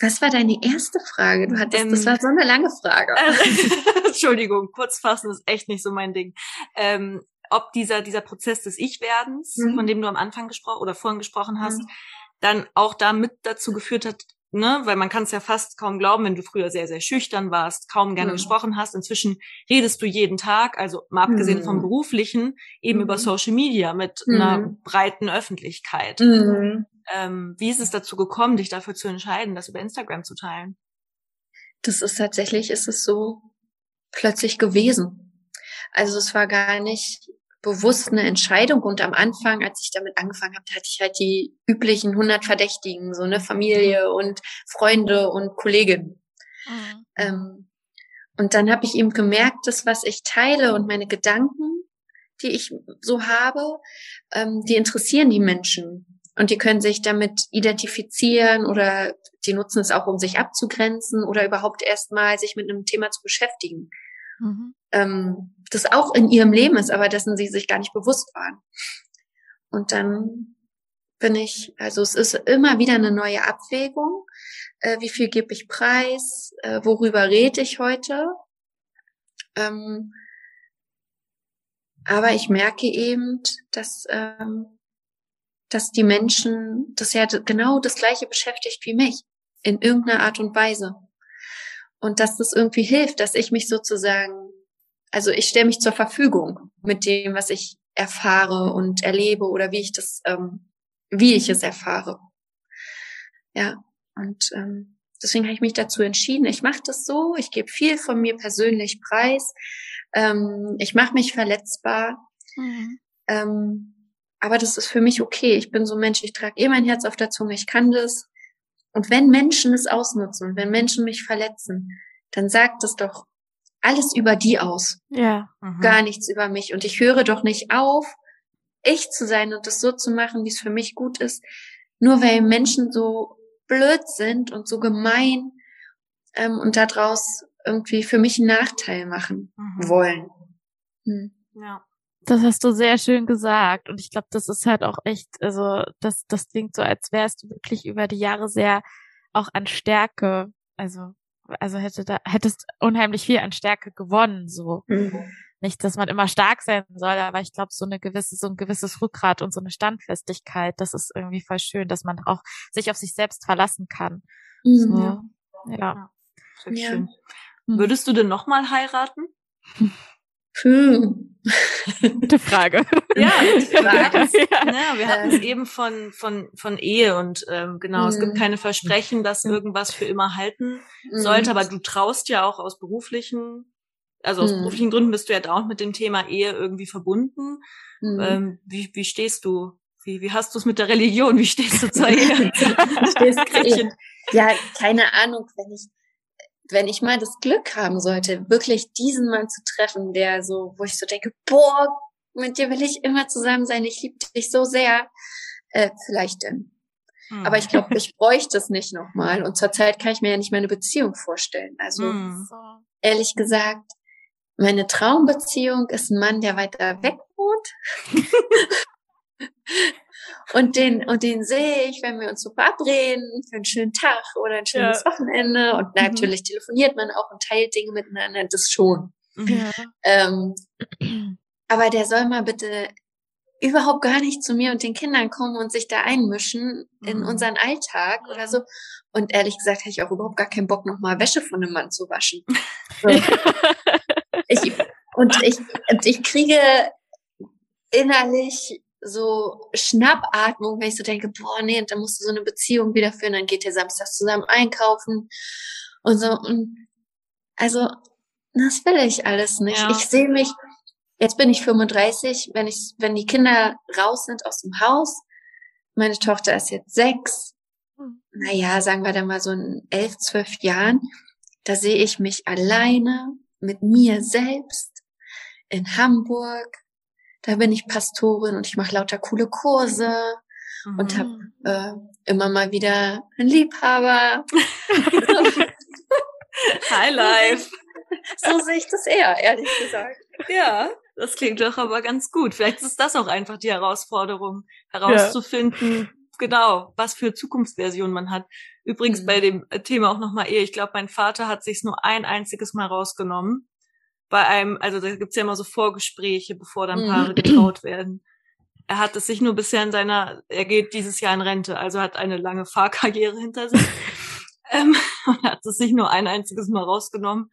was war deine erste Frage? Du hattest, ähm, das war so eine lange Frage. [laughs] Entschuldigung, kurz fassen ist echt nicht so mein Ding. Ähm, ob dieser, dieser Prozess des Ich-Werdens, mhm. von dem du am Anfang gesprochen oder vorhin gesprochen hast, mhm. dann auch da mit dazu geführt hat, ne, weil man kann es ja fast kaum glauben, wenn du früher sehr, sehr schüchtern warst, kaum gerne mhm. gesprochen hast. Inzwischen redest du jeden Tag, also mal abgesehen vom mhm. beruflichen, eben über mhm. Social Media mit einer mhm. breiten Öffentlichkeit. Ähm, wie ist es dazu gekommen, dich dafür zu entscheiden, das über Instagram zu teilen? Das ist tatsächlich, ist es so plötzlich gewesen. Also es war gar nicht bewusst eine Entscheidung. Und am Anfang, als ich damit angefangen habe, hatte ich halt die üblichen 100 Verdächtigen, so eine Familie und Freunde und Kolleginnen. Mhm. Ähm, und dann habe ich eben gemerkt, dass was ich teile und meine Gedanken, die ich so habe, ähm, die interessieren die Menschen. Und die können sich damit identifizieren oder die nutzen es auch, um sich abzugrenzen oder überhaupt erstmal sich mit einem Thema zu beschäftigen. Mhm. Ähm, das auch in ihrem Leben ist, aber dessen sie sich gar nicht bewusst waren. Und dann bin ich, also es ist immer wieder eine neue Abwägung. Äh, wie viel gebe ich preis? Äh, worüber rede ich heute? Ähm, aber ich merke eben, dass, ähm, dass die Menschen, das ja genau das Gleiche beschäftigt wie mich, in irgendeiner Art und Weise. Und dass das irgendwie hilft, dass ich mich sozusagen, also ich stelle mich zur Verfügung mit dem, was ich erfahre und erlebe oder wie ich das, ähm, wie ich es erfahre. Ja, und ähm, deswegen habe ich mich dazu entschieden, ich mache das so, ich gebe viel von mir persönlich preis, ähm, ich mache mich verletzbar, mhm. ähm, aber das ist für mich okay. Ich bin so ein Mensch, ich trage eh mein Herz auf der Zunge, ich kann das. Und wenn Menschen es ausnutzen, wenn Menschen mich verletzen, dann sagt es doch alles über die aus. Ja. Mhm. Gar nichts über mich. Und ich höre doch nicht auf, echt zu sein und das so zu machen, wie es für mich gut ist, nur weil Menschen so blöd sind und so gemein ähm, und daraus irgendwie für mich einen Nachteil machen mhm. wollen. Hm. Ja. Das hast du sehr schön gesagt. Und ich glaube, das ist halt auch echt, also das, das klingt so, als wärst du wirklich über die Jahre sehr auch an Stärke, also, also hätte da, hättest unheimlich viel an Stärke gewonnen, so. Mhm. Nicht, dass man immer stark sein soll, aber ich glaube, so eine gewisse, so ein gewisses Rückgrat und so eine Standfestigkeit, das ist irgendwie voll schön, dass man auch sich auf sich selbst verlassen kann. Mhm. So, ja. ja. ja. Schön. Würdest du denn nochmal heiraten? [laughs] Hm. Gute Frage. [laughs] ja, gute [laughs] Frage. ja. ja. wir hatten es eben von, von, von Ehe und ähm, genau, mhm. es gibt hm. keine Versprechen, dass irgendwas für immer halten mhm. sollte, aber du traust ja auch aus beruflichen, also aus mhm. beruflichen Gründen bist du ja dauernd mit dem Thema Ehe irgendwie verbunden. Hm. Ähm, wie, wie stehst du? Wie, wie hast du es mit der Religion? Wie stehst du zur Ehe? [laughs] ja, keine Ahnung, wenn ich wenn ich mal das Glück haben sollte, wirklich diesen Mann zu treffen, der so, wo ich so denke, boah, mit dir will ich immer zusammen sein, ich liebe dich so sehr, äh, vielleicht denn. Hm. Aber ich glaube, ich bräuchte es nicht nochmal. Und zurzeit kann ich mir ja nicht meine Beziehung vorstellen. Also hm. ehrlich gesagt, meine Traumbeziehung ist ein Mann, der weiter weg wohnt. [laughs] [laughs] Und den, und den sehe ich, wenn wir uns so verabreden für einen schönen Tag oder ein schönes ja. Wochenende. Und mhm. natürlich telefoniert man auch und teilt Dinge miteinander, das schon. Ja. Ähm, aber der soll mal bitte überhaupt gar nicht zu mir und den Kindern kommen und sich da einmischen in mhm. unseren Alltag oder so. Und ehrlich gesagt hätte ich auch überhaupt gar keinen Bock, nochmal Wäsche von einem Mann zu waschen. [laughs] So. ich, und ich, und ich kriege innerlich so Schnappatmung, wenn ich so denke, boah, nee, dann musst du so eine Beziehung wieder führen, dann geht ihr samstags zusammen einkaufen und so. Und also, das will ich alles nicht. Ja. Ich sehe mich, jetzt bin ich 35, wenn ich, wenn die Kinder raus sind aus dem Haus, meine Tochter ist jetzt sechs, hm. naja, sagen wir dann mal so in elf, zwölf Jahren, da sehe ich mich alleine mit mir selbst in Hamburg da bin ich Pastorin und ich mache lauter coole Kurse mhm. und habe äh, immer mal wieder einen Liebhaber. [laughs] High Life. [laughs] So sehe ich das eher, ehrlich gesagt. Ja, das klingt doch aber ganz gut. Vielleicht ist das auch einfach die Herausforderung, herauszufinden, ja. genau, was für Zukunftsversion man hat. Übrigens mhm. bei dem Thema auch nochmal Ehe. Ich glaube, mein Vater hat sich nur ein einziges Mal rausgenommen bei einem, also da gibt's ja immer so Vorgespräche, bevor dann Paare mhm. getraut werden. Er hat es sich nur bisher in seiner, er geht dieses Jahr in Rente, also hat eine lange Fahrkarriere hinter sich. [laughs] ähm, und hat es sich nur ein einziges Mal rausgenommen,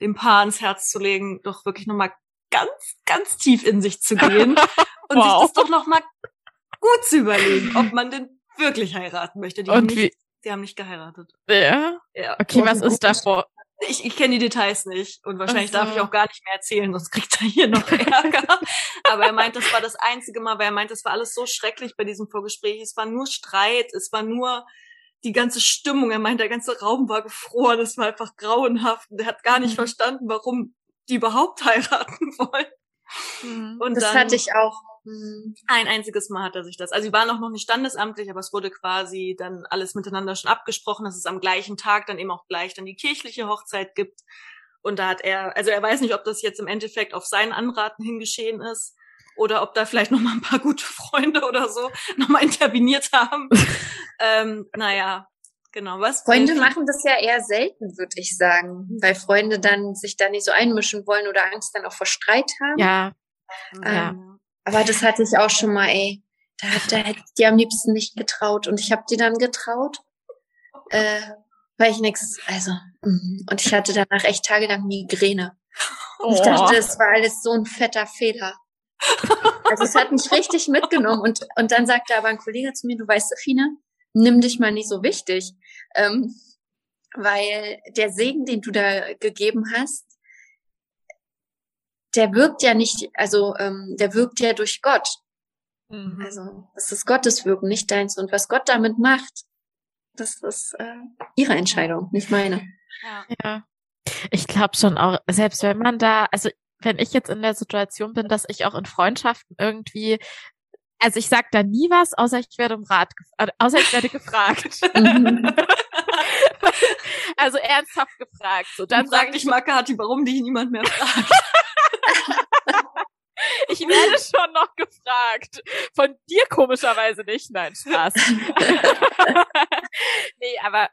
dem Paar ans Herz zu legen, doch wirklich nochmal ganz, ganz tief in sich zu gehen [laughs] und wow. sich das doch nochmal gut zu überlegen, ob man denn wirklich heiraten möchte. Die, und haben, nicht, die haben nicht geheiratet. Ja? ja. Okay, was ist davor? Ich, ich kenne die Details nicht und wahrscheinlich also. darf ich auch gar nicht mehr erzählen, sonst kriegt er hier noch Ärger. [laughs] Aber er meint, das war das einzige Mal, weil er meint, das war alles so schrecklich bei diesem Vorgespräch. Es war nur Streit, es war nur die ganze Stimmung. Er meint, der ganze Raum war gefroren, es war einfach grauenhaft. Und er hat gar nicht mhm. verstanden, warum die überhaupt heiraten [laughs] wollen. Mhm. Und das dann, hatte ich auch. Mhm. Ein einziges Mal hat er sich das. Also sie waren auch noch nicht standesamtlich, aber es wurde quasi dann alles miteinander schon abgesprochen, dass es am gleichen Tag dann eben auch gleich dann die kirchliche Hochzeit gibt. Und da hat er, also er weiß nicht, ob das jetzt im Endeffekt auf seinen Anraten hingeschehen ist oder ob da vielleicht noch mal ein paar gute Freunde oder so [laughs] noch mal interveniert haben. [laughs] ähm, naja, genau. Was? Freunde machen das ja eher selten, würde ich sagen, weil Freunde dann sich da nicht so einmischen wollen oder Angst dann auch vor Streit haben. Ja. Ähm, ja. Aber das hatte ich auch schon mal, ey. Da, da hätte ich dir am liebsten nicht getraut. Und ich habe dir dann getraut, äh, weil ich nix, also, mm. und ich hatte danach echt tagelang Migräne. Und ich dachte, es war alles so ein fetter Fehler. Also es hat mich richtig mitgenommen. Und, und dann sagte aber ein Kollege zu mir, du weißt, Sophine, nimm dich mal nicht so wichtig. Ähm, weil der Segen, den du da gegeben hast, der wirkt ja nicht, also ähm, der wirkt ja durch Gott. Mhm. Also es ist Gottes Wirken, nicht deins. Und was Gott damit macht, das ist äh, ihre Entscheidung, nicht meine. Ja. ja. Ich glaube schon auch, selbst wenn man da, also wenn ich jetzt in der Situation bin, dass ich auch in Freundschaften irgendwie also ich sag da nie was, außer ich werde um Rat, äh, außer ich werde gefragt. [laughs] Also ernsthaft gefragt. So, dann sage ich mal, Kathi, warum dich niemand mehr fragt. [laughs] Ich werde schon noch gefragt. Von dir komischerweise nicht. Nein, Spaß. [laughs] nee, aber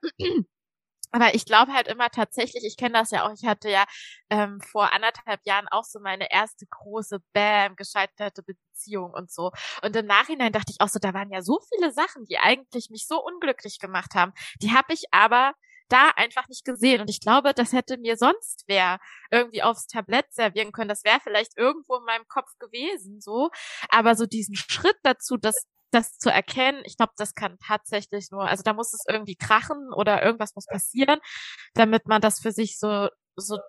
aber ich glaube halt immer tatsächlich, ich kenne das ja auch, ich hatte ja ähm, vor anderthalb Jahren auch so meine erste große Bam, gescheiterte Beziehung und so. Und im Nachhinein dachte ich auch so, da waren ja so viele Sachen, die eigentlich mich so unglücklich gemacht haben. Die habe ich aber da einfach nicht gesehen. Und ich glaube, das hätte mir sonst wer irgendwie aufs Tablett servieren können. Das wäre vielleicht irgendwo in meinem Kopf gewesen, so. Aber so diesen Schritt dazu, das das zu erkennen, ich glaube, das kann tatsächlich nur, also da muss es irgendwie krachen oder irgendwas muss passieren, damit man das für sich so, so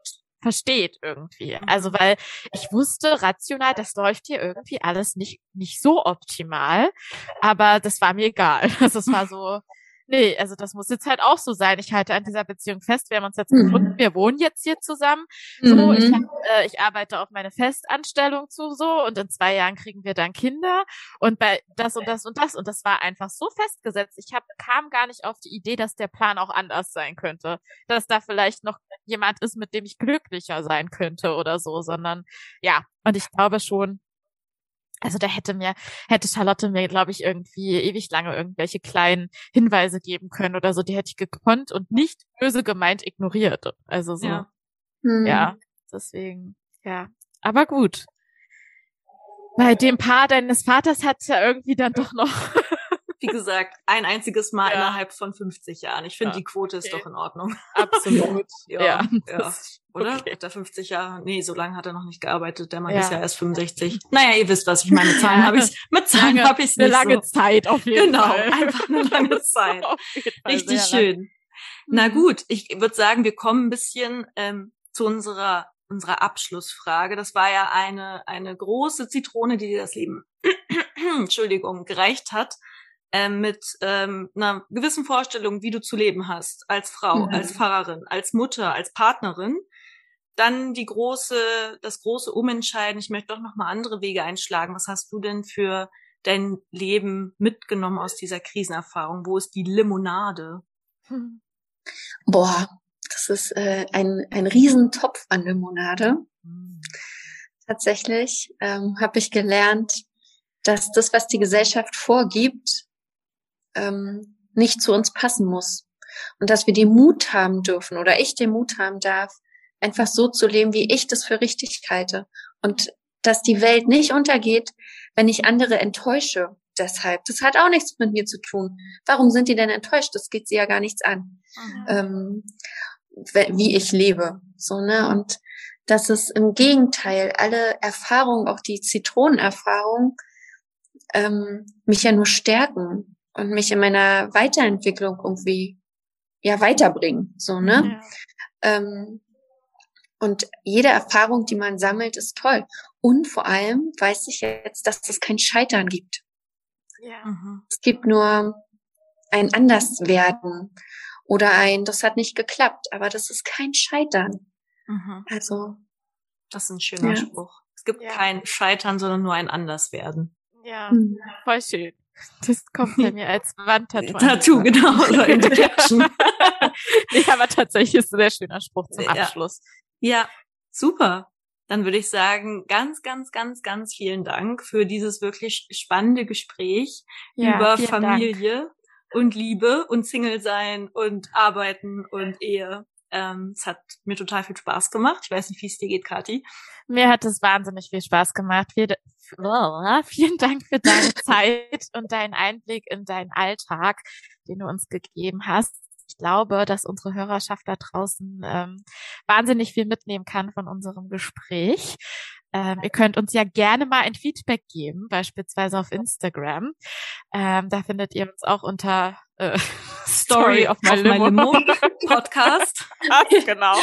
versteht irgendwie. Also mhm. weil ich wusste rational, das läuft hier irgendwie alles nicht nicht so optimal, aber das war mir egal. [laughs] Also es war so nee, also das muss jetzt halt auch so sein. Ich halte an dieser Beziehung fest. Wir haben uns jetzt mhm. gefunden. Wir wohnen jetzt hier zusammen. So, mhm. ich, hab, äh, ich arbeite auf meine Festanstellung zu so und in zwei Jahren kriegen wir dann Kinder und bei das und das und das und das war einfach so festgesetzt. Ich hab, kam gar nicht auf die Idee, dass der Plan auch anders sein könnte, dass da vielleicht noch jemand ist, mit dem ich glücklicher sein könnte oder so, sondern ja. Und ich glaube schon, also da hätte mir, hätte Charlotte mir, glaube ich, irgendwie ewig lange irgendwelche kleinen Hinweise geben können oder so. Die hätte ich gekonnt und nicht böse gemeint ignoriert. Also so. Ja, hm. ja deswegen, ja. Aber gut. Bei dem Paar deines Vaters hat es ja irgendwie dann doch noch wie gesagt, ein einziges Mal ja. innerhalb von 50 Jahren. Ich finde, ja. die Quote ist okay. doch in Ordnung. [laughs] Absolut. ja. ja. ja. Oder? Okay. Der 50 Jahre, nee, so lange hat er noch nicht gearbeitet. Der Mann ist ja erst 65. [laughs] Naja, ihr wisst, was ich meine. Zahlen habe ich, [laughs] mit Zahlen habe ich Eine lange so. Zeit auf jeden genau, Fall. Genau, einfach eine lange Zeit. Richtig schön. Lang. Na mhm. gut, ich würde sagen, wir kommen ein bisschen ähm, zu unserer unserer Abschlussfrage. Das war ja eine eine große Zitrone, die dir das Leben, [clears throat] Entschuldigung, gereicht hat ähm, mit ähm, einer gewissen Vorstellung, wie du zu leben hast, als Frau, mhm. als Pfarrerin, als Mutter, als Partnerin, dann die große, das große Umentscheiden, ich möchte doch noch mal andere Wege einschlagen. Was hast du denn für dein Leben mitgenommen aus dieser Krisenerfahrung? Wo ist die Limonade? [laughs] Boah, das ist äh, ein, ein Riesentopf an Limonade. Mhm. Tatsächlich ähm, habe ich gelernt, dass das, was die Gesellschaft vorgibt, ähm, nicht zu uns passen muss. Und dass wir den Mut haben dürfen oder ich den Mut haben darf, einfach so zu leben, wie ich das für richtig halte. Und dass die Welt nicht untergeht, wenn ich andere enttäusche. Deshalb, das hat auch nichts mit mir zu tun. Warum sind die denn enttäuscht? Das geht sie ja gar nichts an, mhm. ähm, wie ich lebe. So ne und dass es im Gegenteil alle Erfahrungen, auch die Zitronenerfahrung, ähm, mich ja nur stärken und mich in meiner Weiterentwicklung irgendwie ja weiterbringen, so ne? Ähm, und jede Erfahrung, die man sammelt, ist toll. Und vor allem weiß ich jetzt, dass es kein Scheitern gibt. Ja. Mhm. Es gibt nur ein Anderswerden oder ein, das hat nicht geklappt, aber das ist kein Scheitern. Mhm. Also. Das ist ein schöner ja. Spruch. Es gibt ja. kein Scheitern, sondern nur ein Anderswerden. Ja, mhm. voll schön. Das kommt bei mir als Wandtattoo. Tattoo, genau. Oder [laughs] in nee, aber tatsächlich ist ein sehr schöner Spruch zum Abschluss. Ja, ja super. Dann würde ich sagen, ganz, ganz, ganz, ganz vielen Dank für dieses wirklich spannende Gespräch ja, über Familie Dank. und Liebe und Single sein und Arbeiten und Ehe. Ähm, es hat mir total viel Spaß gemacht. Ich weiß nicht, wie es dir geht, Kathi. Mir hat es wahnsinnig viel Spaß gemacht. Oh, [laughs] vielen Dank für deine [laughs] Zeit und deinen Einblick in deinen Alltag, den du uns gegeben hast. Ich glaube, dass unsere Hörerschaft da draußen ähm, wahnsinnig viel mitnehmen kann von unserem Gespräch. Ähm, ihr könnt uns ja gerne mal ein Feedback geben, beispielsweise auf Instagram. Ähm, da findet ihr uns auch unter äh, [laughs] Story of my, Limo. my Limo Podcast. genau.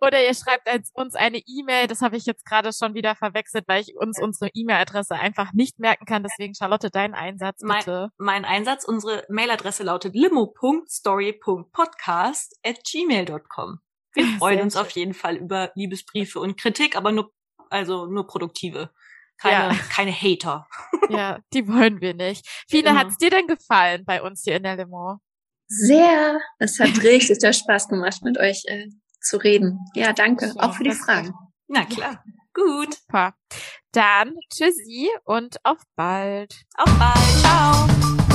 Oder ihr schreibt uns eine E-Mail. Das habe ich jetzt gerade schon wieder verwechselt, weil ich uns unsere E-Mail-Adresse einfach nicht merken kann. Deswegen, Charlotte, dein Einsatz bitte. Mein, mein Einsatz, unsere Mailadresse lautet limo.story.podcast at gmail.com. Wir freuen uns auf jeden Fall über Liebesbriefe und Kritik, aber nur, also nur produktive. Keine, ja. keine Hater. Ja, die wollen wir nicht. Fine, genau. hat's dir denn gefallen bei uns hier in der Limo? Sehr. Es hat richtig Spaß gemacht, mit euch äh, zu reden. Ja, danke. So, auch für die Fragen. Na klar. Gut. Super. Dann tschüssi und auf bald. Auf bald. Ciao.